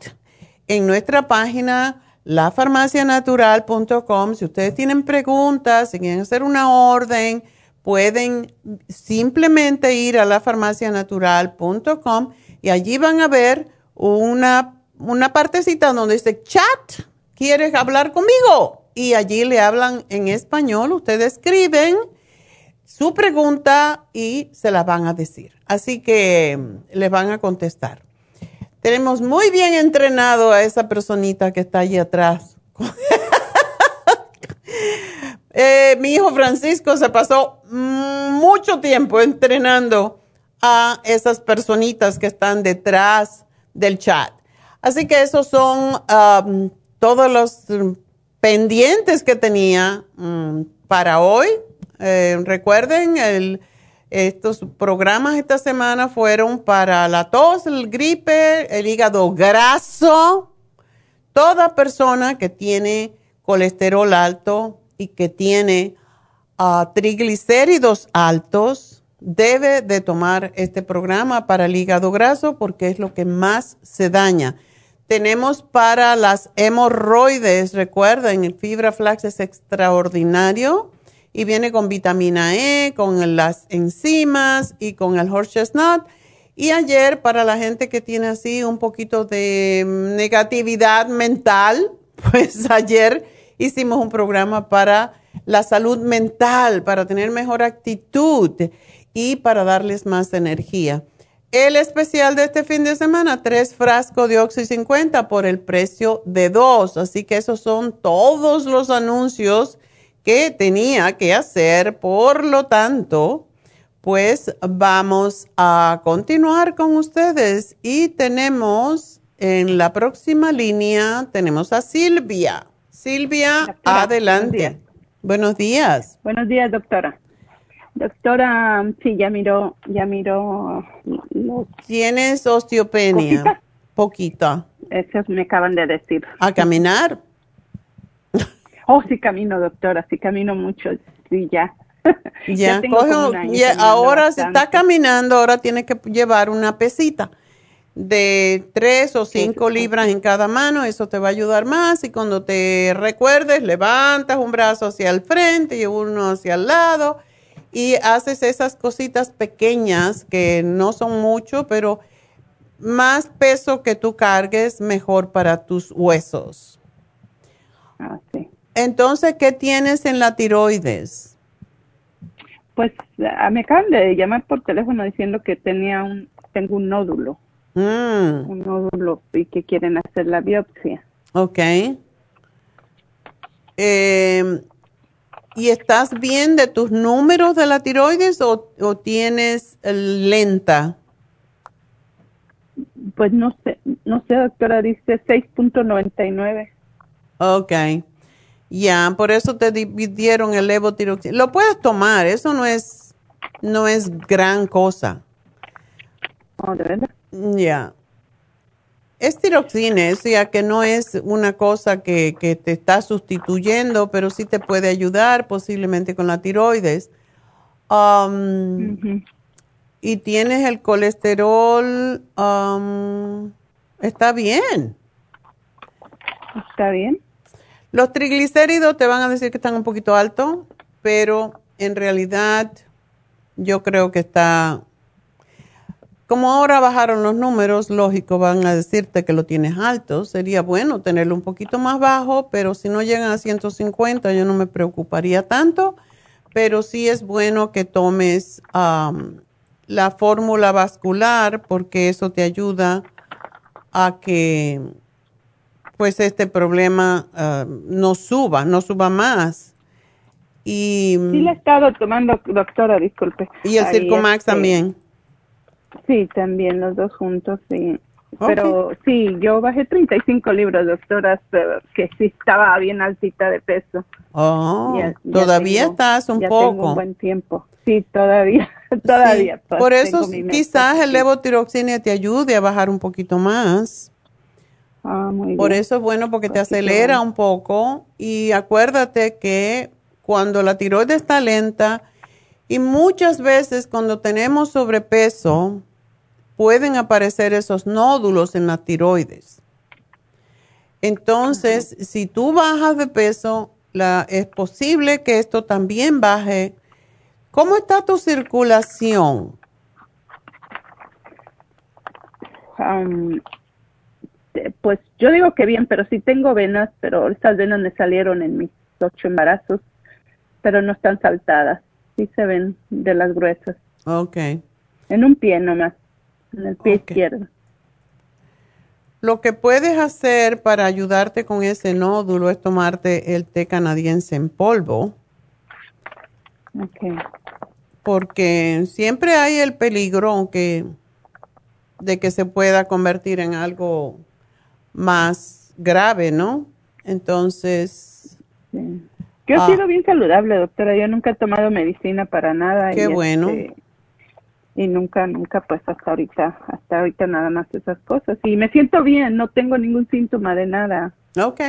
en nuestra página lafarmacianatural.com. Si ustedes tienen preguntas, si quieren hacer una orden, pueden simplemente ir a lafarmacianatural.com y allí van a ver una, una partecita donde dice chat, ¿quieres hablar conmigo? Y allí le hablan en español, ustedes escriben su pregunta y se la van a decir. Así que mm, les van a contestar. Tenemos muy bien entrenado a esa personita que está allí atrás. Eh, mi hijo Francisco se pasó mm, mucho tiempo entrenando a esas personitas que están detrás del chat. Así que esos son um, todos los mm, pendientes que tenía mm, para hoy. Eh, recuerden, Estos programas esta semana fueron para la tos, el gripe, el hígado graso. Toda persona que tiene colesterol alto y que tiene ah, triglicéridos altos debe de tomar este programa para el hígado graso porque es lo que más se daña. Tenemos para las hemorroides, recuerden, el fibra flax es extraordinario y viene con vitamina E, con las enzimas y con el horse chestnut. Y ayer, para la gente que tiene así un poquito de negatividad mental, pues ayer hicimos un programa para la salud mental, para tener mejor actitud y para darles más energía. El especial de este fin de semana, tres frascos de Oxy 50 por el precio de dos. Así que esos son todos los anuncios que tenía que hacer. Por lo tanto, pues vamos a continuar con ustedes. Y tenemos en la próxima línea, tenemos a Silvia. Silvia, adelante. Buenos días. Buenos días, doctora. Doctora, sí, ya miró, ya miró. ¿Tienes osteopenia? Poquita. Eso me acaban de decir. ¿A caminar? Oh, sí camino, doctora, sí camino mucho, sí, ya. Ya, ya ahora se está caminando, ahora tiene que llevar una pesita de tres o cinco libras en cada mano, eso te va a ayudar más y cuando te recuerdes, levantas un brazo hacia el frente y uno hacia el lado y haces esas cositas pequeñas que no son mucho, pero más peso que tú cargues, mejor para tus huesos. Ah, sí. Entonces, ¿qué tienes en la tiroides? Pues ah, me acaban de llamar por teléfono diciendo que tenía un, tengo un nódulo. Mm. Un nódulo y que quieren hacer la biopsia. Ok. Eh, ¿Y estás bien de tus números de la tiroides o, tienes lenta? Pues no sé, no sé, doctora, dice 6.99. Ok. Ya, por eso te dividieron el levotiroxina. Lo puedes tomar, eso no es, no es gran cosa. Oh, ¿de verdad? Ya. Es tiroxina, o sea que no es una cosa que, te está sustituyendo, pero sí te puede ayudar posiblemente con la tiroides. Um, y tienes el colesterol, um, está bien. Está bien. Los triglicéridos te van a decir que están un poquito altos, pero en realidad yo creo que está como ahora bajaron los números, lógico, van a decirte que lo tienes alto. Sería bueno tenerlo un poquito más bajo, pero si no llegan a 150, yo no me preocuparía tanto. Pero sí es bueno que tomes la fórmula vascular porque eso te ayuda a que pues este problema no suba, no suba más. Y, sí, le he estado tomando, doctora, disculpe. Y el Circomax este, también. Sí, también los dos juntos, sí. Pero sí, yo bajé 35 libras, doctora, que sí estaba bien altita de peso. Oh, todavía estás un poco. Tengo un buen tiempo. Sí, todavía, todavía. Pues, por eso quizás el levotiroxina te ayude a bajar un poquito más. Ah, muy por eso es bueno porque te acelera un poco y acuérdate que cuando la tiroides está lenta, y muchas veces cuando tenemos sobrepeso, pueden aparecer esos nódulos en la tiroides. Entonces, si tú bajas de peso, la, es posible que esto también baje. ¿Cómo está tu circulación? pues yo digo que bien, pero sí tengo venas, pero estas venas me salieron en mis ocho embarazos, pero no están saltadas sí se ven de las gruesas. Ok. En un pie nomás, en el pie izquierdo. Lo que puedes hacer para ayudarte con ese nódulo es tomarte el té canadiense en polvo. Ok. Porque siempre hay el peligro que, de que se pueda convertir en algo más grave, ¿no? Entonces, yo he ah. sido bien saludable, doctora. Yo nunca he tomado medicina para nada. Qué bueno. Este, y nunca, nunca, pues hasta ahorita, hasta ahorita nada más esas cosas. Y me siento bien, no tengo ningún síntoma de nada. Ok.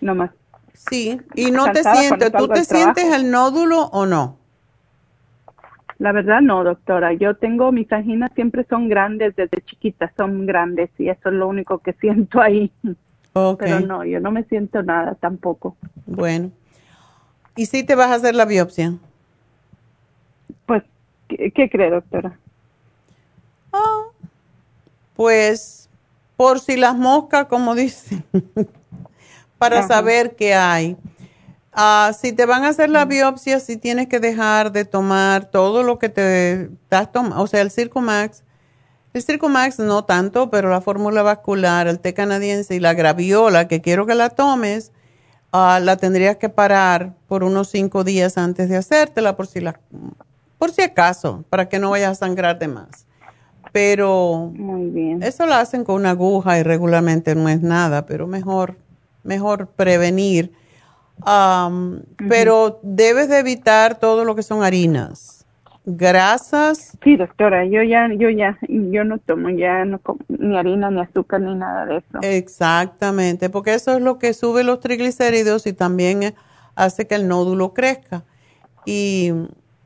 No más. Sí, y no te sientes, ¿tú te sientes el nódulo o no? La verdad no, doctora. Yo tengo mis anginas siempre son grandes desde chiquita, son grandes y eso es lo único que siento ahí. Okay. Pero no, yo no me siento nada tampoco. Bueno. ¿Y si te vas a hacer la biopsia? Pues, ¿qué, qué cree, doctora? Ah, pues, por si las moscas, como dicen, para Ajá. saber qué hay. Ah, si te van a hacer la biopsia, si tienes que dejar de tomar todo lo que te estás tomando, o sea, el Circumax. El Circumax no tanto, pero la fórmula vascular, el té canadiense y la graviola, que quiero que la tomes, ah, la tendrías que parar por unos cinco días antes de hacértela, por si, la, por si acaso, para que no vayas a sangrar de más. Pero Muy bien. eso lo hacen con una aguja y regularmente no es nada, pero mejor, mejor prevenir. Am, Pero debes de evitar todo lo que son harinas, grasas. Sí, doctora, yo ya, yo ya, yo no tomo ya no como ni harina, ni azúcar, ni nada de eso. Exactamente, porque eso es lo que sube los triglicéridos y también eh, hace que el nódulo crezca. Y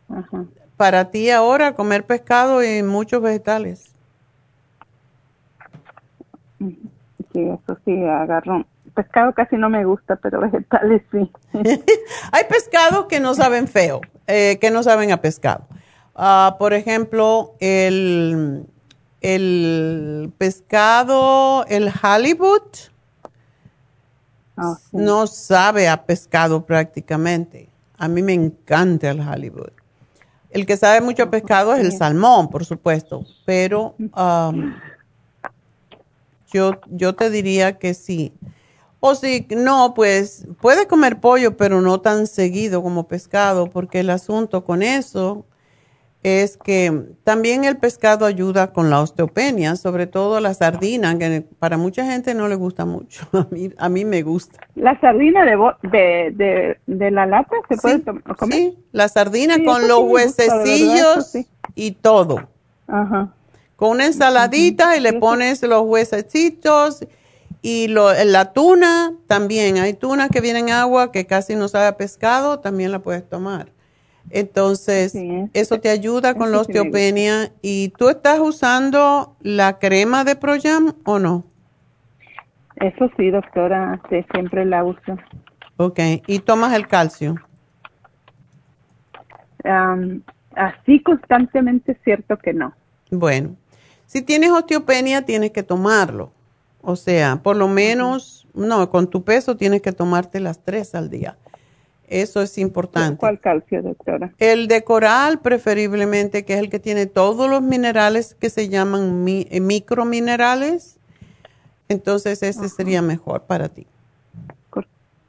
Ajá. para ti ahora comer pescado y muchos vegetales. Sí, eso sí, agarro. Pescado casi no me gusta, pero vegetales sí. Hay pescados que no saben feo, eh, que no saben a pescado. Ah, por ejemplo, el, el pescado, el halibut, Ah, sí. no sabe a pescado prácticamente. A mí me encanta el halibut. El que sabe mucho a pescado es el salmón, por supuesto, pero um, yo, yo te diría que sí. O si no, pues puede comer pollo, pero no tan seguido como pescado, porque el asunto con eso es que también el pescado ayuda con la osteopenia, sobre todo la sardina, que para mucha gente no le gusta mucho. A mí, a mí me gusta. La sardina de, de, de, de la lata se puede comer. Sí, la sardina Sí, con los sí gusta, huesecillos y todo. Ajá. Con una ensaladita y le pones los huesecitos y lo, la tuna también. Hay tunas que vienen en agua que casi no sabe a pescado, también la puedes tomar. Entonces, eso te ayuda con la sí osteopenia. ¿Y tú estás usando la crema de Proyam o no? Eso sí, doctora, siempre la uso. Ok, ¿y tomas el calcio? Así constantemente es cierto que no. Bueno, si tienes osteopenia tienes que tomarlo. O sea, por lo menos, no, con tu peso tienes que tomarte las tres al día. Eso es importante. ¿Cuál calcio, doctora? El de coral, preferiblemente, que es el que tiene todos los minerales que se llaman mi- eh, microminerales. Entonces, ese sería mejor para ti.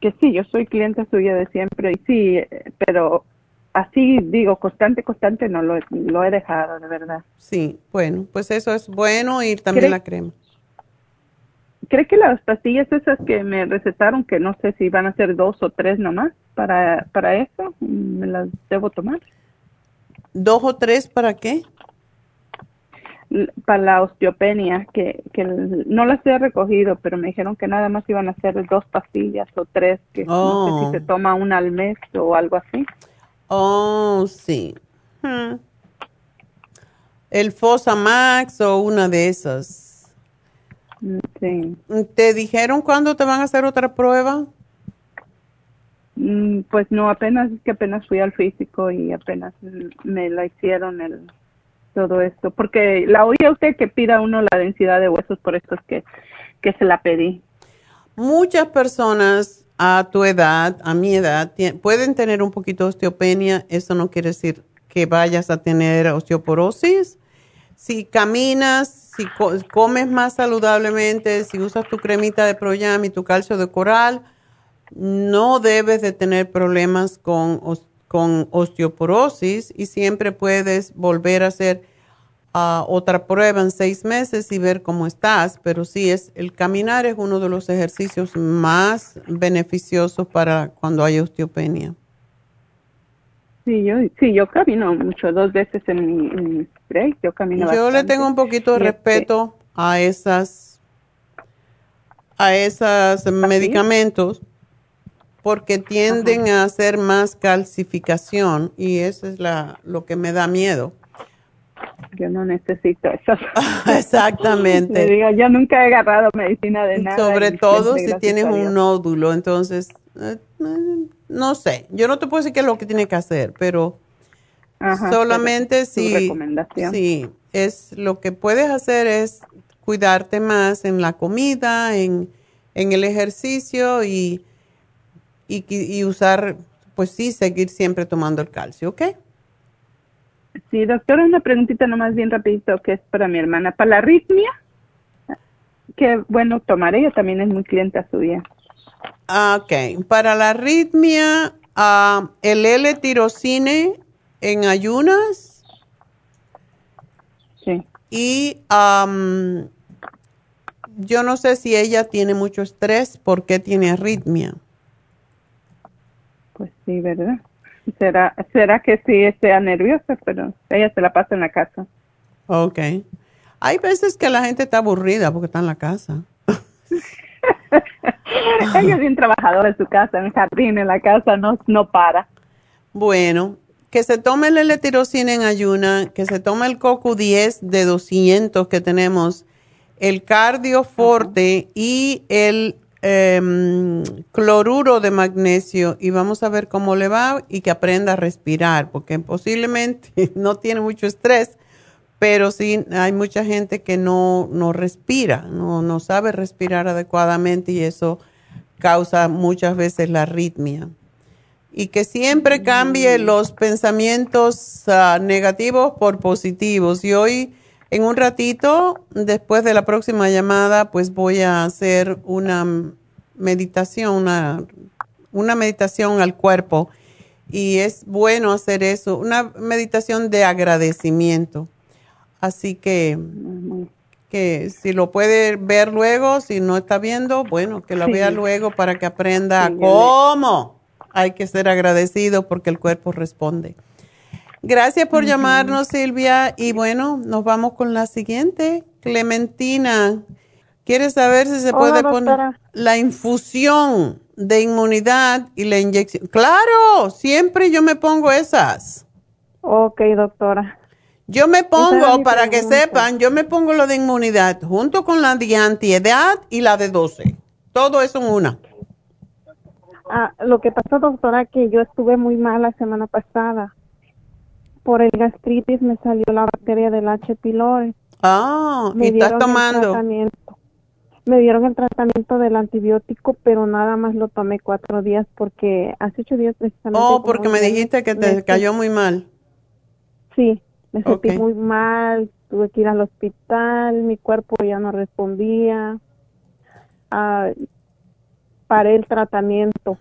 Que sí, yo soy cliente suya de siempre y sí, pero así digo, constante, constante no lo, he- lo he dejado, de verdad. Sí, bueno, pues eso es bueno y también ¿Cree- la crema. ¿Cree que las pastillas esas que me recetaron, que no sé si van a ser dos o tres nomás, para, para eso, me las debo tomar? ¿Dos o tres para qué? Para la osteopenia, que, que no las he recogido, pero me dijeron que nada más iban a ser dos pastillas o tres, que no sé Oh. si se toma una al mes o algo así. Oh, sí. Hmm. El Fosamax o una de esas. Sí. ¿Te dijeron cuándo te van a hacer otra prueba? Mm, Pues no, apenas es que apenas fui al físico y apenas me la hicieron el todo esto, porque la oí a usted que pida uno la densidad de huesos, por eso es que, que se la pedí. Muchas personas a tu edad, a mi edad, pueden tener un poquito de osteopenia. Eso no quiere decir que vayas a tener osteoporosis. Si caminas, si co- comes más saludablemente, si usas tu cremita de Proyam y tu calcio de coral, no debes de tener problemas con, con osteoporosis y siempre puedes volver a hacer ah, otra prueba en seis meses y ver cómo estás. Pero sí, es, el caminar es uno de los ejercicios más beneficiosos para cuando hay osteopenia. Sí, yo, sí, yo camino mucho, dos veces en mi, spray. Yo camino Yo le tengo un poquito de este- respeto a esas a esos medicamentos porque tienden a hacer más calcificación y eso es la lo que me da miedo. Yo no necesito eso. Exactamente. Digo, yo nunca he agarrado medicina de nada. Sobre todo si tienes un nódulo, entonces eh, eh, no sé, yo no te puedo decir qué es lo que tiene que hacer, pero Ajá, solamente si sí, es lo que puedes hacer es cuidarte más en la comida, en, en el ejercicio y, y, usar, pues sí, seguir siempre tomando el calcio, ¿ok? Sí, doctora, una preguntita nomás bien rapidito que es para mi hermana. Para la arritmia, que bueno, tomar ella también es muy clienta suya. Ah, Ok, para la arritmia, ah, el L-tirocine en ayunas. Sí. Y am, yo no sé si ella tiene mucho estrés, ¿por qué tiene arritmia? Pues sí, ¿verdad? Será, será que sí sea nerviosa, pero ella se la pasa en la casa. Ok. Hay veces que la gente está aburrida porque está en la casa. ella es bien trabajadora en su casa, en el jardín, en la casa, no, no para. Bueno, que se tome el L-tirocina en ayuna, que se tome el CoQ10 de 200 que tenemos, el Cardioforte y el em, cloruro de magnesio y vamos a ver cómo le va y que aprenda a respirar, porque posiblemente no tiene mucho estrés, pero sí hay mucha gente que no, no respira, no, no sabe respirar adecuadamente y eso causa muchas veces la arritmia y que siempre cambie los pensamientos ah, negativos por positivos. Y hoy, en un ratito, después de la próxima llamada, pues voy a hacer una meditación, una, una meditación al cuerpo. Y es bueno hacer eso, una meditación de agradecimiento. Así que, que si lo puede ver luego, si no está viendo, bueno, que lo Sí. vea luego para que aprenda Sí, cómo hay que ser agradecido porque el cuerpo responde. Gracias por llamarnos, Silvia. Y bueno, nos vamos con la siguiente. Clementina, ¿quieres saber si se Hola, puede doctora. poner la infusión de inmunidad y la inyección? Claro, siempre yo me pongo esas. Ok, doctora. Yo me pongo, para que sepan, yo me pongo lo de inmunidad junto con la de antiedad y la de 12. Todo eso en una. Ah, lo que pasó, doctora, que yo estuve muy mal la semana pasada. Por el gastritis me salió la bacteria del H. pylori. Ah, Me y estás dieron el tomando. tratamiento. Me dieron el tratamiento del antibiótico, pero nada más lo tomé cuatro días porque hace ocho días precisamente. Oh, porque me dijiste que te cayó muy mal. Sí, me sentí muy mal, tuve que ir al hospital, mi cuerpo ya no respondía. Ah, paré el tratamiento.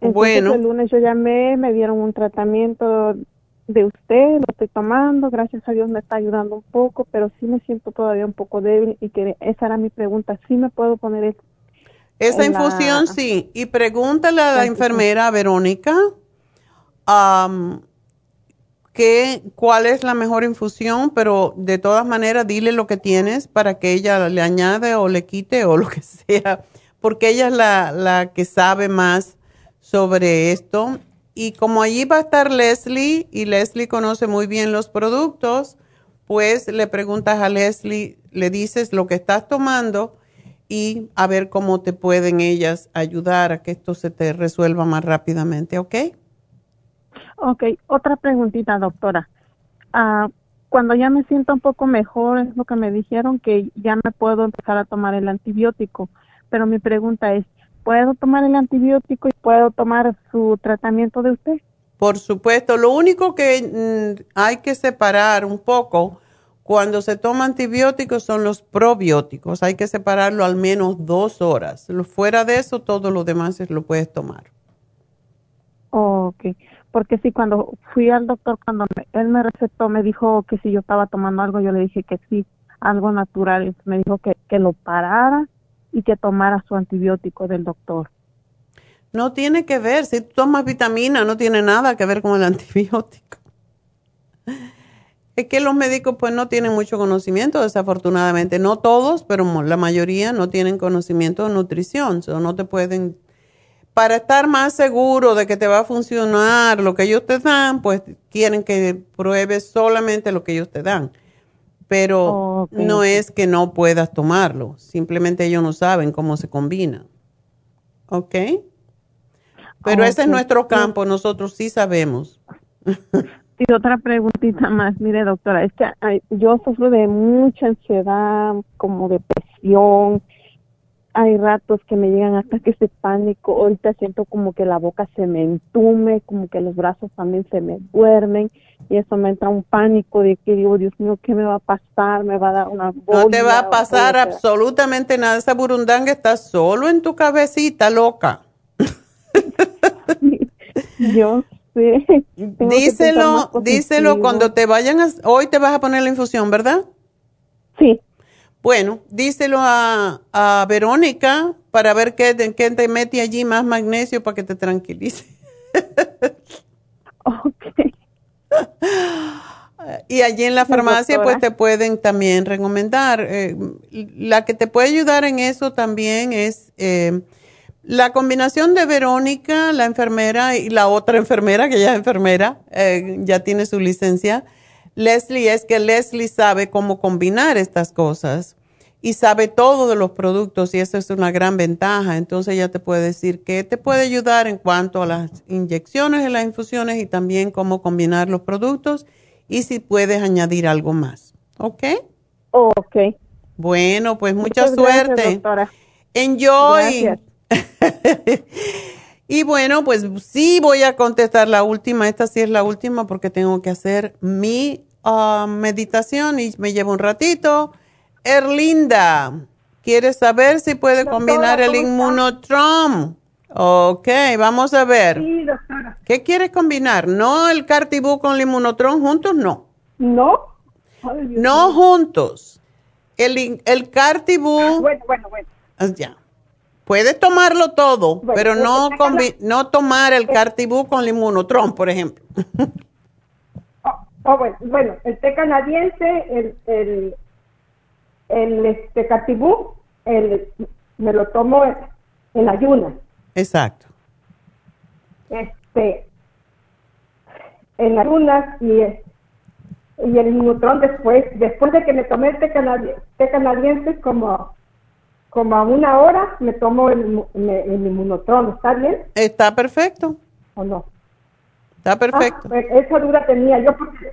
Entonces Bueno. el lunes yo llamé, me dieron un tratamiento de usted, lo estoy tomando, gracias a Dios me está ayudando un poco, pero sí me siento todavía un poco débil y que esa era mi pregunta, ¿sí me puedo poner el- Esa la- infusión sí. Y pregúntale a la la enfermera Verónica am, que, cuál es la mejor infusión, pero de todas maneras dile lo que tienes para que ella le añade o le quite o lo que sea, porque ella es la, la que sabe más sobre esto. Y como allí va a estar Leslie y Leslie conoce muy bien los productos, pues le preguntas a Leslie, le dices lo que estás tomando y a ver cómo te pueden ellas ayudar a que esto se te resuelva más rápidamente, ¿ok? Ok, otra preguntita, doctora. Ah, cuando ya me siento un poco mejor, es lo que me dijeron que ya me puedo empezar a tomar el antibiótico. Pero mi pregunta es, ¿puedo tomar el antibiótico y puedo tomar su tratamiento de usted? Por supuesto, lo único que mm, hay que separar un poco cuando se toma antibióticos son los probióticos. Hay que separarlo al menos dos horas. Fuera de eso, todo lo demás lo puedes tomar. Ok, porque sí, cuando fui al doctor, cuando me- él me recetó, me dijo que si yo estaba tomando algo, yo le dije que sí, algo natural. Me dijo que, que lo parara y que tomara su antibiótico del doctor. No tiene que ver, si tú tomas vitamina, no tiene nada que ver con el antibiótico. Es que los médicos pues no tienen mucho conocimiento, desafortunadamente. No todos, pero la mayoría no tienen conocimiento de nutrición. O no te pueden... Para estar más seguro de que te va a funcionar lo que ellos te dan, pues quieren que pruebes solamente lo que ellos te dan. Pero no es que no puedas tomarlo. Simplemente ellos no saben cómo se combina. ¿Ok? Pero ese es nuestro campo. Nosotros sí sabemos. Y otra preguntita más, mire doctora, es que yo sufro de mucha ansiedad, como depresión, hay ratos que me llegan hasta que ese pánico, ahorita siento como que la boca se me entume, como que los brazos también se me duermen y eso me entra un pánico de que digo, Dios mío, ¿qué me va a pasar? ¿Me va a dar una No te va a pasar absolutamente nada, esa burundanga está solo en tu cabecita, loca. yo díselo, díselo cuando te vayan a, hoy te vas a poner la infusión, ¿verdad? Sí. Bueno, díselo a, a Verónica para ver qué, qué, te mete allí más magnesio para que te tranquilice. ok. Y allí en la farmacia pues te pueden también recomendar. Eh, la que te puede ayudar en eso también es eh, la combinación de Verónica, la enfermera, y la otra enfermera, que ya es enfermera, eh, ya tiene su licencia, Leslie, es que Leslie sabe cómo combinar estas cosas y sabe todo de los productos y eso es una gran ventaja. Entonces ella te puede decir qué te puede ayudar en cuanto a las inyecciones y las infusiones y también cómo combinar los productos y si puedes añadir algo más. ¿Ok? Ok. Bueno, pues mucha suerte. doctora. Enjoy. y bueno, pues sí voy a contestar la última. Esta sí es la última porque tengo que hacer mi ah, meditación y me lleva un ratito. Erlinda, ¿quieres saber si puede combinar el inmunotrom? Ok, vamos a ver. Sí, doctora. ¿Qué quieres combinar? ¿No el cartibú con el inmunotrom juntos? No. No. no juntos. El, el cartibú. Ah, bueno, bueno, bueno. Ah, ya. Puedes tomarlo todo, pero no, no tomar el cartibú con el inmunotron, por ejemplo. Oh, oh, bueno, bueno, el té canadiense, el, el, el este cartibú, el, me lo tomo en, ayunas. Exacto. Este, en ayunas y, y el inmunotron después, después de que me tomé el té canadiense, té canadiense como como a una hora me tomo el, el, inmunotron, ¿está bien? Está perfecto. ¿O no? Está perfecto. Ah, esa duda tenía yo porque,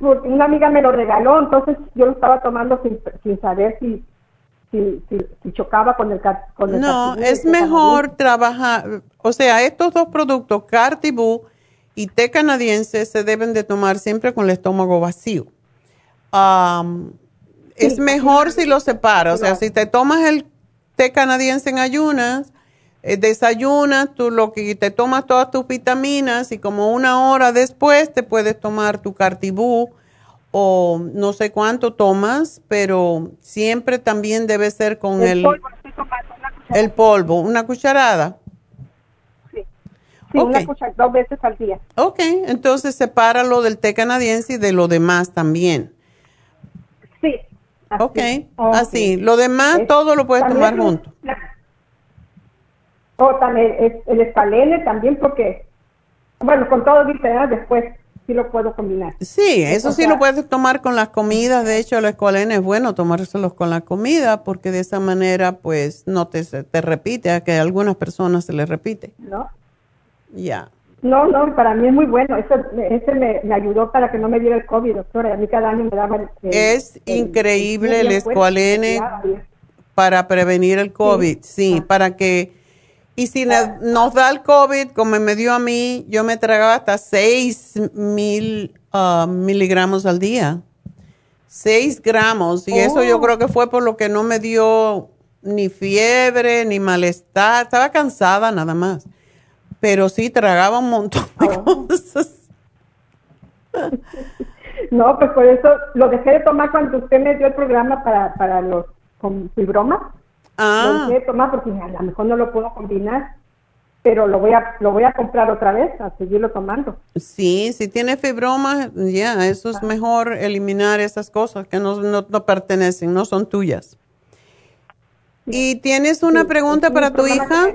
una amiga me lo regaló, entonces yo lo estaba tomando sin, sin saber si, si, si, chocaba con el, con No, es mejor trabajar, o sea, estos dos productos, Cartibú y té canadiense, se deben de tomar siempre con el estómago vacío. Es mejor si lo separas. O sea, si te tomas el té canadiense en ayunas, desayunas, tú lo que te tomas todas tus vitaminas y como una hora después te puedes tomar tu cartibú o no sé cuánto tomas, pero siempre también debe ser con el, el polvo, el polvo, una cucharada. Sí, sí una cucharada, dos veces al día. Ok, entonces sepáralo del té canadiense y de lo demás también. Sí, ok, así. Lo demás todo lo puedes tomar junto. O también el escalene también porque, bueno, con todo después sí lo puedo combinar. Sí, eso sí lo puedes tomar con las comidas. De hecho, el escalene es bueno tomárselos con la comida porque de esa manera pues no te, te repite, a que a algunas personas se les repite. ¿No? Ya. No, no, para mí es muy bueno. Ese, me, ayudó para que no me diera el COVID, doctora. A mí cada año me daba el, Es increíble el, escualene para prevenir el COVID, sí, ah. para que... Y si nos da el COVID, como me dio a mí, yo me tragaba hasta 6 mil ah, miligramos al día. 6 gramos. Y eso yo oh. creo que fue por lo que no me dio ni fiebre, ni malestar. Estaba cansada nada más pero sí tragaba un montón de oh. cosas. No, pues por eso lo dejé de tomar cuando usted me dio el programa para, para los con fibromas. Ah. Lo tomar porque a lo mejor no lo puedo combinar. pero lo voy a lo voy a comprar otra vez, a seguirlo tomando. Sí, si tiene fibromas, ya, eso es mejor eliminar esas cosas que no, no, no pertenecen, no son tuyas. ¿Y tienes una pregunta para tu hija?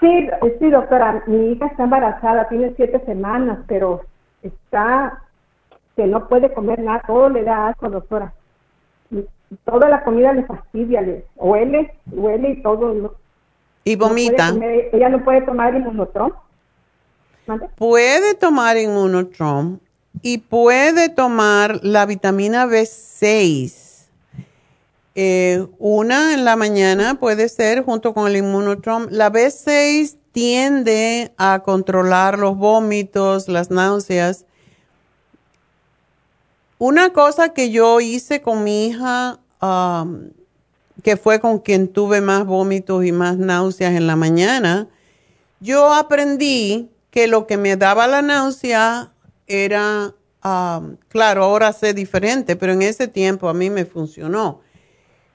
Sí, sí, doctora, mi hija está embarazada, tiene siete semanas, pero está que no puede comer nada, todo le da asco, doctora. Toda la comida le fastidia, le huele, huele y todo. ¿no? Y No vomita. comer- ella no puede tomar inmunotron. Puede tomar inmunotrom y puede tomar la vitamina B6. Eh, una en la mañana puede ser junto con el inmunotrom. La B6 tiende a controlar los vómitos, las náuseas. Una cosa que yo hice con mi hija, um, que fue con quien tuve más vómitos y más náuseas en la mañana, yo aprendí que lo que me daba la náusea era, um, claro, ahora sé diferente, pero en ese tiempo a mí me funcionó.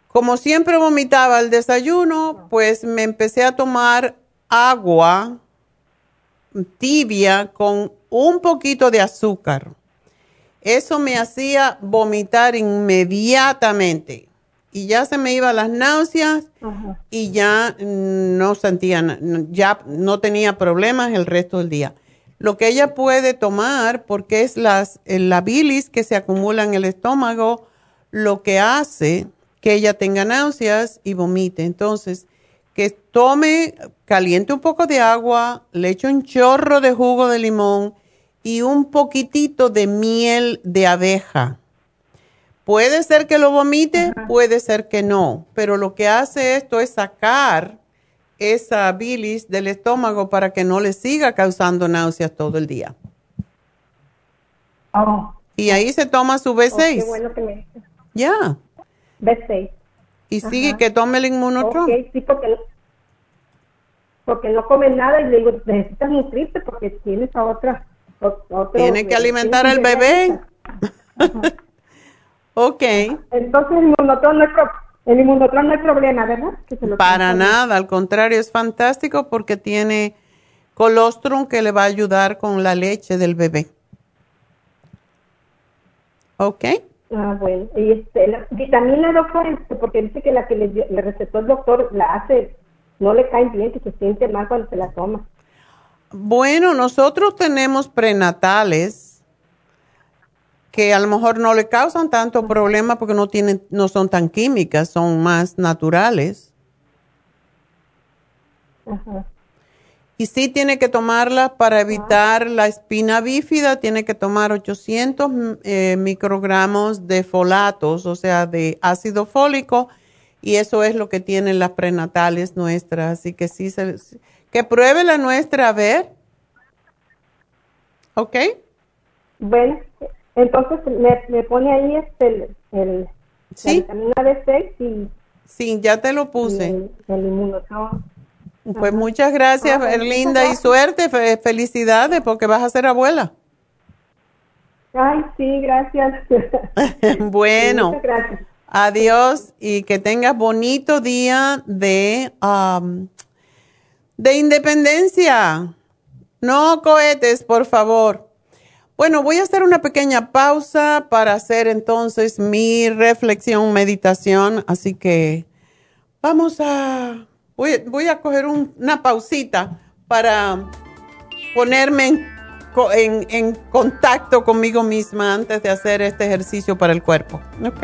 Como siempre vomitaba al desayuno, pues me empecé a tomar agua tibia con un poquito de azúcar. Eso me hacía vomitar inmediatamente y ya se me iban las náuseas y ya no sentía, ya no tenía problemas el resto del día. Lo que ella puede tomar, porque es las, eh, la bilis que se acumula en el estómago, lo que hace que ella tenga náuseas y vomite. Entonces, que tome, caliente un poco de agua, le eche un chorro de jugo de limón y un poquitito de miel de abeja. Puede ser que lo vomite, puede ser que no, pero lo que hace esto es sacar esa bilis del estómago para que no le siga causando náuseas todo el día. Oh, Y ahí se toma su oh, B6. qué bueno que me dice. Ya. B6. Y Ajá. sigue que tome el inmunotron. Sí, porque, porque no come nada y le digo, necesitas nutrirte porque tienes a otra. Otro- Tiene que alimentar al bebé. ok. Entonces el inmunotron no pro- el inmunotron no hay problema, ¿verdad? Que se lo Para nada, al contrario, es fantástico porque tiene colostrum que le va a ayudar con la leche del bebé. ¿Ok? Ah, bueno. Y este, la vitamina, doctor, este, porque dice que la que le, le recetó el doctor la hace, no le cae bien, que se siente mal cuando se la toma. Bueno, nosotros tenemos prenatales que a lo mejor no le causan tanto problema porque no tienen, no son tan químicas, son más naturales. Ajá. Y sí tiene que tomarla para evitar la espina bífida, tiene que tomar 800 mm, eh, microgramos de folatos, o sea, de ácido fólico, y eso es lo que tienen las prenatales nuestras. Así que sí, se- que pruebe la nuestra a ver. ¿Ok? Bueno, entonces me, me pone ahí este, el, el Sí. la vitamina B6 y, Sí, ya te lo puse. el, el inmunotron. Pues muchas gracias, Ah, Erlinda, y suerte, fe- felicidades, porque vas a ser abuela. Ay, sí, gracias. bueno. Muchas gracias. Adiós y que tengas bonito día de, am, de independencia. No cohetes, por favor. Bueno, voy a hacer una pequeña pausa para hacer entonces mi reflexión, meditación. Así que vamos a, voy, voy a coger un- una pausita para ponerme en- en contacto conmigo misma antes de hacer este ejercicio para el cuerpo. ¿Ok?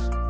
podcast.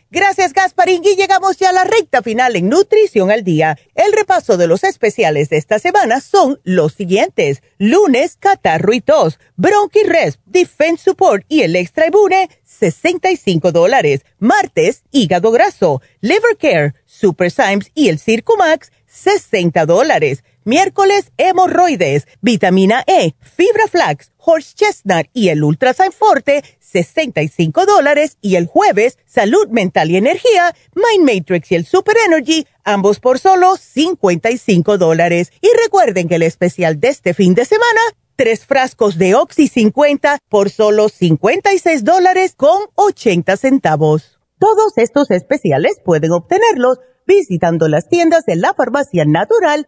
Gracias, Gasparín. Y llegamos ya a la recta final en Nutrición al Día. El repaso de los especiales de esta semana son los siguientes. Lunes, catarro y tos, Rest, Defense Support y el Extra Ibune, 65 dólares. Martes, hígado graso, Liver Care, Super Symes y el Circumax, 60 dólares. Miércoles, hemorroides, vitamina E, fibra flax, horse chestnut y el Ultrasign Forte, 65 dólares. Y el jueves, salud mental y energía, Mind Matrix y el Super Energy, ambos por solo 55 dólares. Y recuerden que el especial de este fin de semana, tres frascos de Oxy 50 por solo 56 dólares con 80 centavos. Todos estos especiales pueden obtenerlos visitando las tiendas de la farmacia natural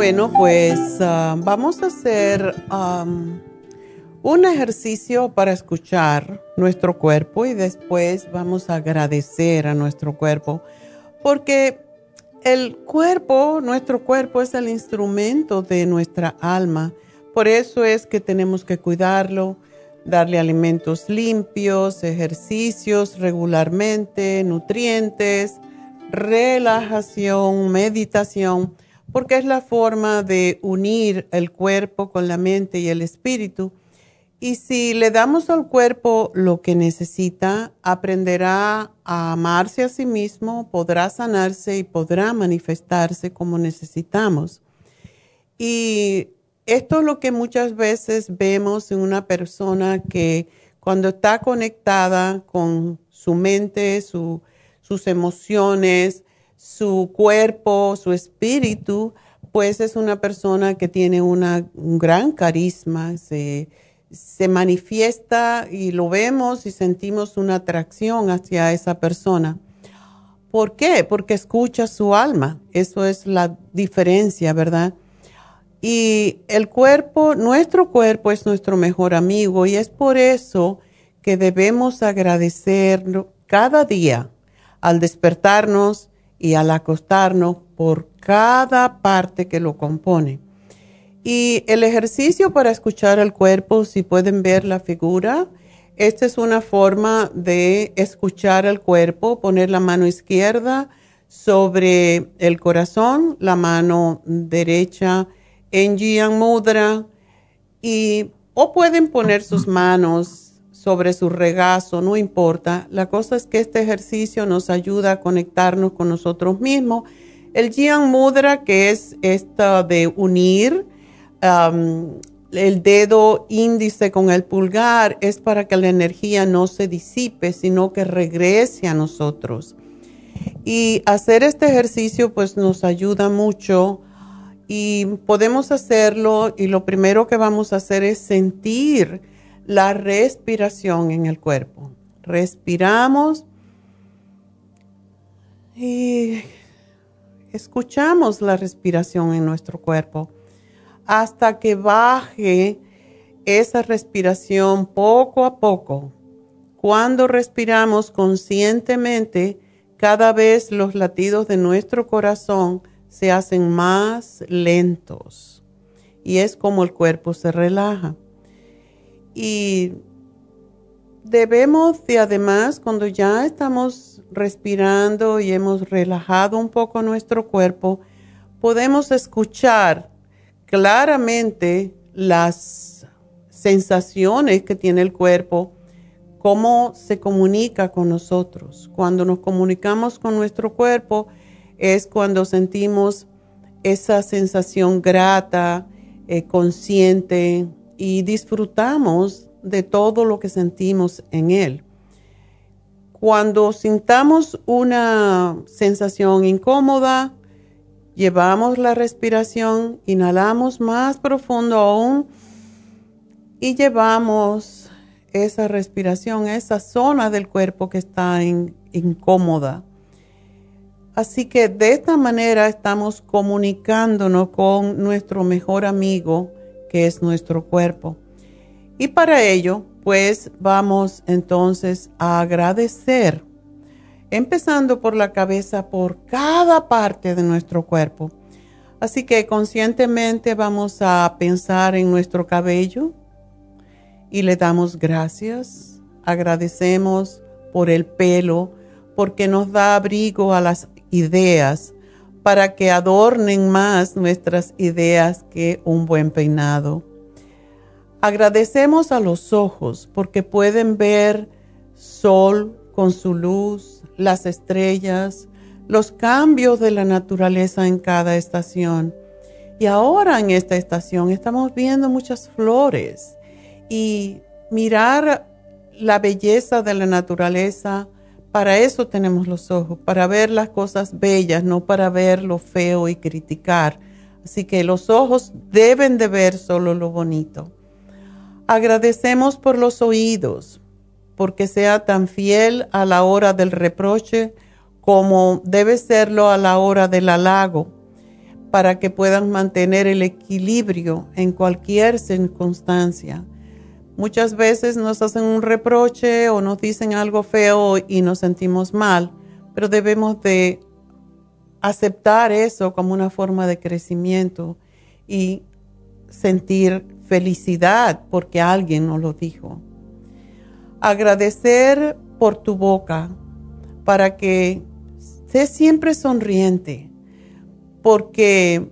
Bueno, pues ah, vamos a hacer un ejercicio para escuchar nuestro cuerpo y después vamos a agradecer a nuestro cuerpo porque el cuerpo, nuestro cuerpo es el instrumento de nuestra alma. Por eso es que tenemos que cuidarlo, darle alimentos limpios, ejercicios regularmente, nutrientes, relajación, meditación porque es la forma de unir el cuerpo con la mente y el espíritu. Y si le damos al cuerpo lo que necesita, aprenderá a amarse a sí mismo, podrá sanarse y podrá manifestarse como necesitamos. Y esto es lo que muchas veces vemos en una persona que cuando está conectada con su mente, sus emociones, su cuerpo, su espíritu, pues es una persona que tiene una, un gran carisma, se, se manifiesta y lo vemos y sentimos una atracción hacia esa persona. ¿Por qué? Porque escucha su alma. Eso es la diferencia, ¿verdad? Y el cuerpo, nuestro cuerpo es nuestro mejor amigo y es por eso que debemos agradecerlo cada día al despertarnos, y al acostarnos por cada parte que lo compone. Y el ejercicio para escuchar el cuerpo, si pueden ver la figura, esta es una forma de escuchar el cuerpo, poner la mano izquierda sobre el corazón, la mano derecha en Jian Mudra y o pueden poner sus manos sobre su regazo, no importa. La cosa es que este ejercicio nos ayuda a conectarnos con nosotros mismos. El Jian Mudra, que es esta de unir el dedo índice con el pulgar es para que la energía no se disipe, sino que regrese a nosotros. Y hacer este ejercicio pues nos ayuda mucho y podemos hacerlo y lo primero que vamos a hacer es sentir la respiración en el cuerpo. Respiramos y escuchamos la respiración en nuestro cuerpo hasta que baje esa respiración poco a poco. Cuando respiramos conscientemente, cada vez los latidos de nuestro corazón se hacen más lentos y es como el cuerpo se relaja. Y debemos de además, cuando ya estamos respirando y hemos relajado un poco nuestro cuerpo, podemos escuchar claramente las sensaciones que tiene el cuerpo, cómo se comunica con nosotros. Cuando nos comunicamos con nuestro cuerpo es cuando sentimos esa sensación grata, eh, consciente y disfrutamos de todo lo que sentimos en él. Cuando sintamos una sensación incómoda, Llevamos la respiración, inhalamos más profundo aún y llevamos esa respiración a esa zona del cuerpo que está incómoda. Así que de esta manera estamos comunicándonos con nuestro mejor amigo, que es nuestro cuerpo. Y para ello, pues vamos entonces a agradecer empezando por la cabeza, por cada parte de nuestro cuerpo. Así que conscientemente vamos a pensar en nuestro cabello y le damos gracias. Agradecemos por el pelo, porque nos da abrigo a las ideas, para que adornen más nuestras ideas que un buen peinado. Agradecemos a los ojos porque pueden ver sol con su luz, las estrellas, los cambios de la naturaleza en cada estación. Y ahora en esta estación estamos viendo muchas flores y mirar la belleza de la naturaleza, para eso tenemos los ojos, para ver las cosas bellas, no para ver lo feo y criticar. Así que los ojos deben de ver solo lo bonito. Agradecemos por los oídos, porque sea tan fiel a la hora del reproche como debe serlo a la hora del halago, para que puedan mantener el equilibrio en cualquier circunstancia. Muchas veces nos hacen un reproche o nos dicen algo feo y nos sentimos mal, pero debemos de aceptar eso como una forma de crecimiento y sentir felicidad porque alguien nos lo dijo. Agradecer por tu boca para que estés siempre sonriente, porque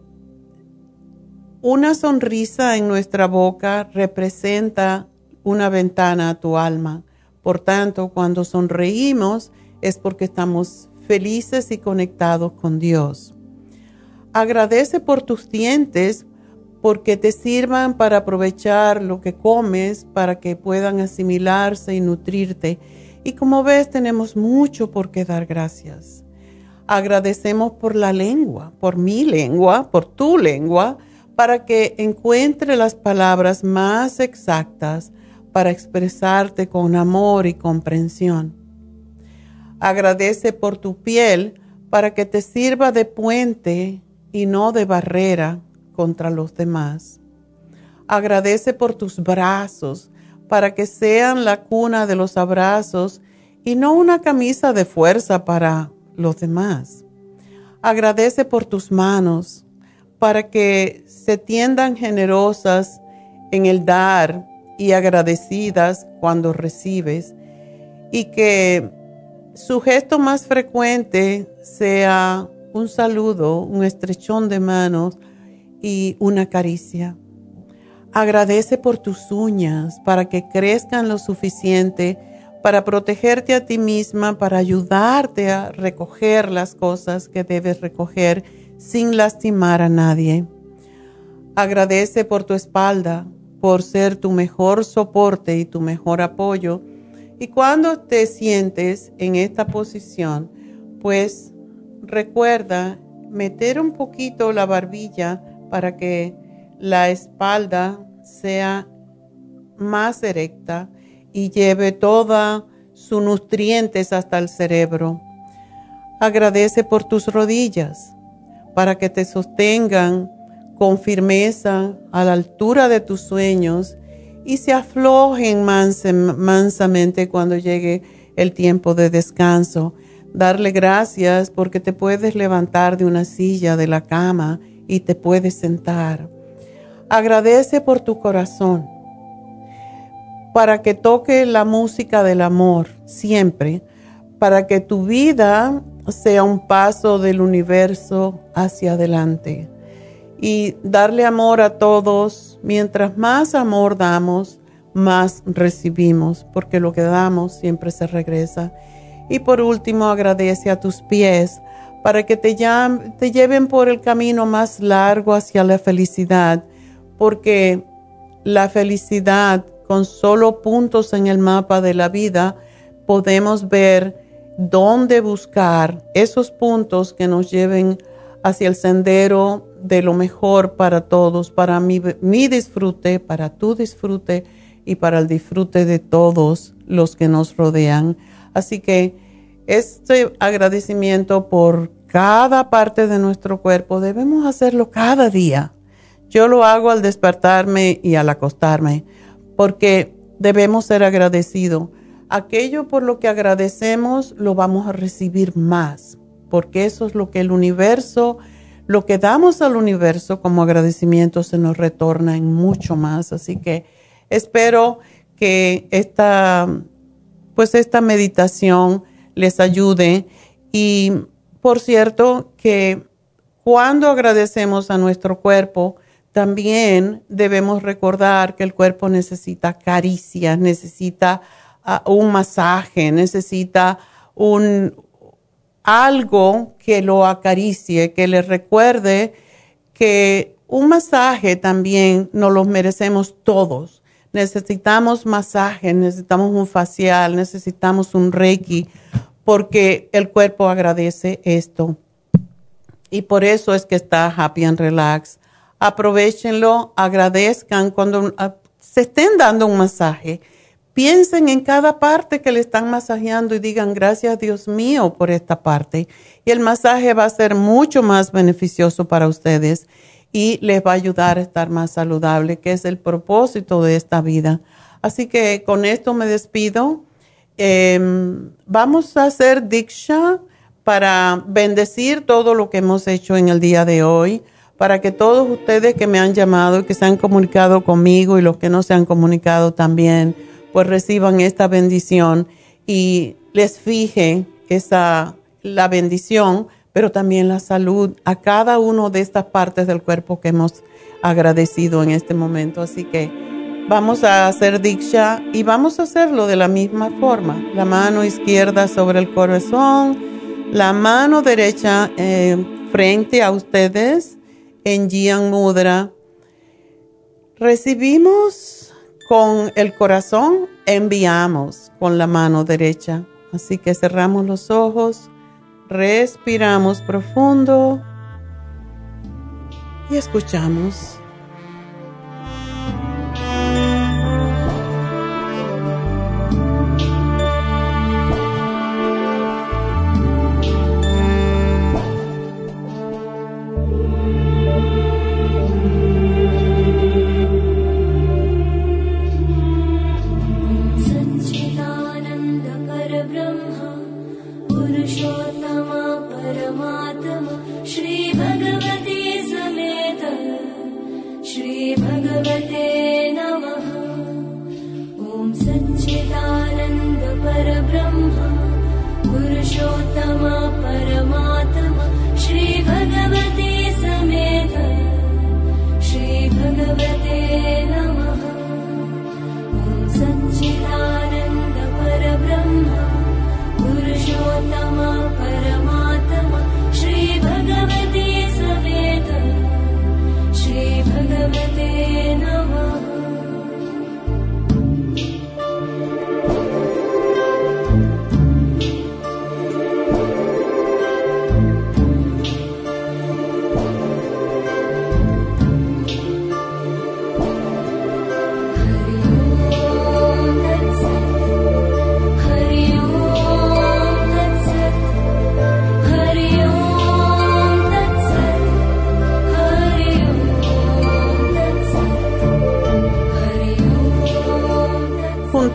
una sonrisa en nuestra boca representa una ventana a tu alma. Por tanto, cuando sonreímos es porque estamos felices y conectados con Dios. Agradece por tus dientes porque te sirvan para aprovechar lo que comes, para que puedan asimilarse y nutrirte. Y como ves, tenemos mucho por qué dar gracias. Agradecemos por la lengua, por mi lengua, por tu lengua, para que encuentre las palabras más exactas para expresarte con amor y comprensión. Agradece por tu piel para que te sirva de puente y no de barrera contra los demás. Agradece por tus brazos para que sean la cuna de los abrazos y no una camisa de fuerza para los demás. Agradece por tus manos para que se tiendan generosas en el dar y agradecidas cuando recibes y que su gesto más frecuente sea un saludo, un estrechón de manos y una caricia. Agradece por tus uñas para que crezcan lo suficiente para protegerte a ti misma, para ayudarte a recoger las cosas que debes recoger sin lastimar a nadie. Agradece por tu espalda por ser tu mejor soporte y tu mejor apoyo. Y cuando te sientes en esta posición, pues recuerda meter un poquito la barbilla para que la espalda sea más erecta y lleve toda sus nutrientes hasta el cerebro. Agradece por tus rodillas para que te sostengan con firmeza a la altura de tus sueños y se aflojen mansamente cuando llegue el tiempo de descanso. Darle gracias porque te puedes levantar de una silla de la cama y te puedes sentar. Agradece por tu corazón para que toque la música del amor siempre, para que tu vida sea un paso del universo hacia adelante. Y darle amor a todos, mientras más amor damos, más recibimos, porque lo que damos siempre se regresa. Y por último, agradece a tus pies para que te, te lleven por el camino más largo hacia la felicidad, porque la felicidad con solo puntos en el mapa de la vida podemos ver dónde buscar esos puntos que nos lleven hacia el sendero de lo mejor para todos, para mi, mi, disfrute, para tu disfrute y para el disfrute de todos los que nos rodean. Así que este agradecimiento por cada parte de nuestro cuerpo debemos hacerlo cada día. Yo lo hago al despertarme y al acostarme porque debemos ser agradecidos. Aquello por lo que agradecemos lo vamos a recibir más, porque eso es lo que el universo, lo que damos al universo como agradecimiento se nos retorna en mucho más. Así que espero que esta, pues esta meditación les ayude y por cierto que cuando agradecemos a nuestro cuerpo, también debemos recordar que el cuerpo necesita caricias, necesita ah, un masaje, necesita un algo que lo acaricie, que le recuerde que un masaje también nos lo merecemos todos. Necesitamos masaje, necesitamos un facial, necesitamos un reiki, porque el cuerpo agradece esto. Y por eso es que está Happy and Relax aprovechenlo, agradezcan cuando ah, se estén dando un masaje. Piensen en cada parte que le están masajeando y digan gracias Dios mío por esta parte. Y el masaje va a ser mucho más beneficioso para ustedes y les va a ayudar a estar más saludable, que es el propósito de esta vida. Así que con esto me despido. Em, vamos a hacer Diksha para bendecir todo lo que hemos hecho en el día de hoy para que todos ustedes que me han llamado y que se han comunicado conmigo y los que no se han comunicado también, pues reciban esta bendición y les fije esa la bendición, pero también la salud a cada una de estas partes del cuerpo que hemos agradecido en este momento. Así que vamos a hacer diksha y vamos a hacerlo de la misma forma. La mano izquierda sobre el corazón, la mano derecha eh, frente a ustedes en Jian Mudra. Recibimos con el corazón, enviamos con la mano derecha. Así que cerramos los ojos, respiramos profundo y escuchamos.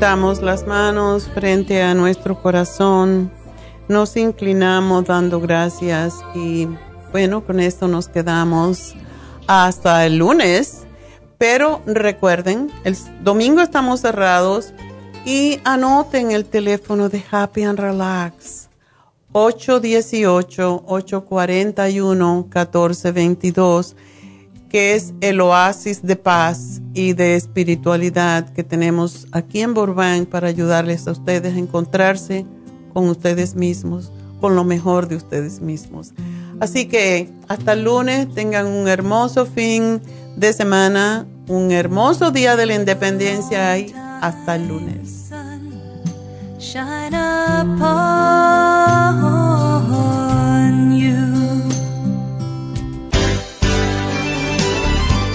Juntamos las manos frente a nuestro corazón, nos inclinamos dando gracias y bueno, con esto nos quedamos hasta el lunes. Pero recuerden, el domingo estamos cerrados y anoten el teléfono de Happy and Relax. 818-841-1422, que es el oasis de paz y de espiritualidad que tenemos aquí en Burbank para ayudarles a ustedes a encontrarse con ustedes mismos, con lo mejor de ustedes mismos. Así que hasta el lunes, tengan un hermoso fin de semana, un hermoso día de la independencia y hasta el lunes.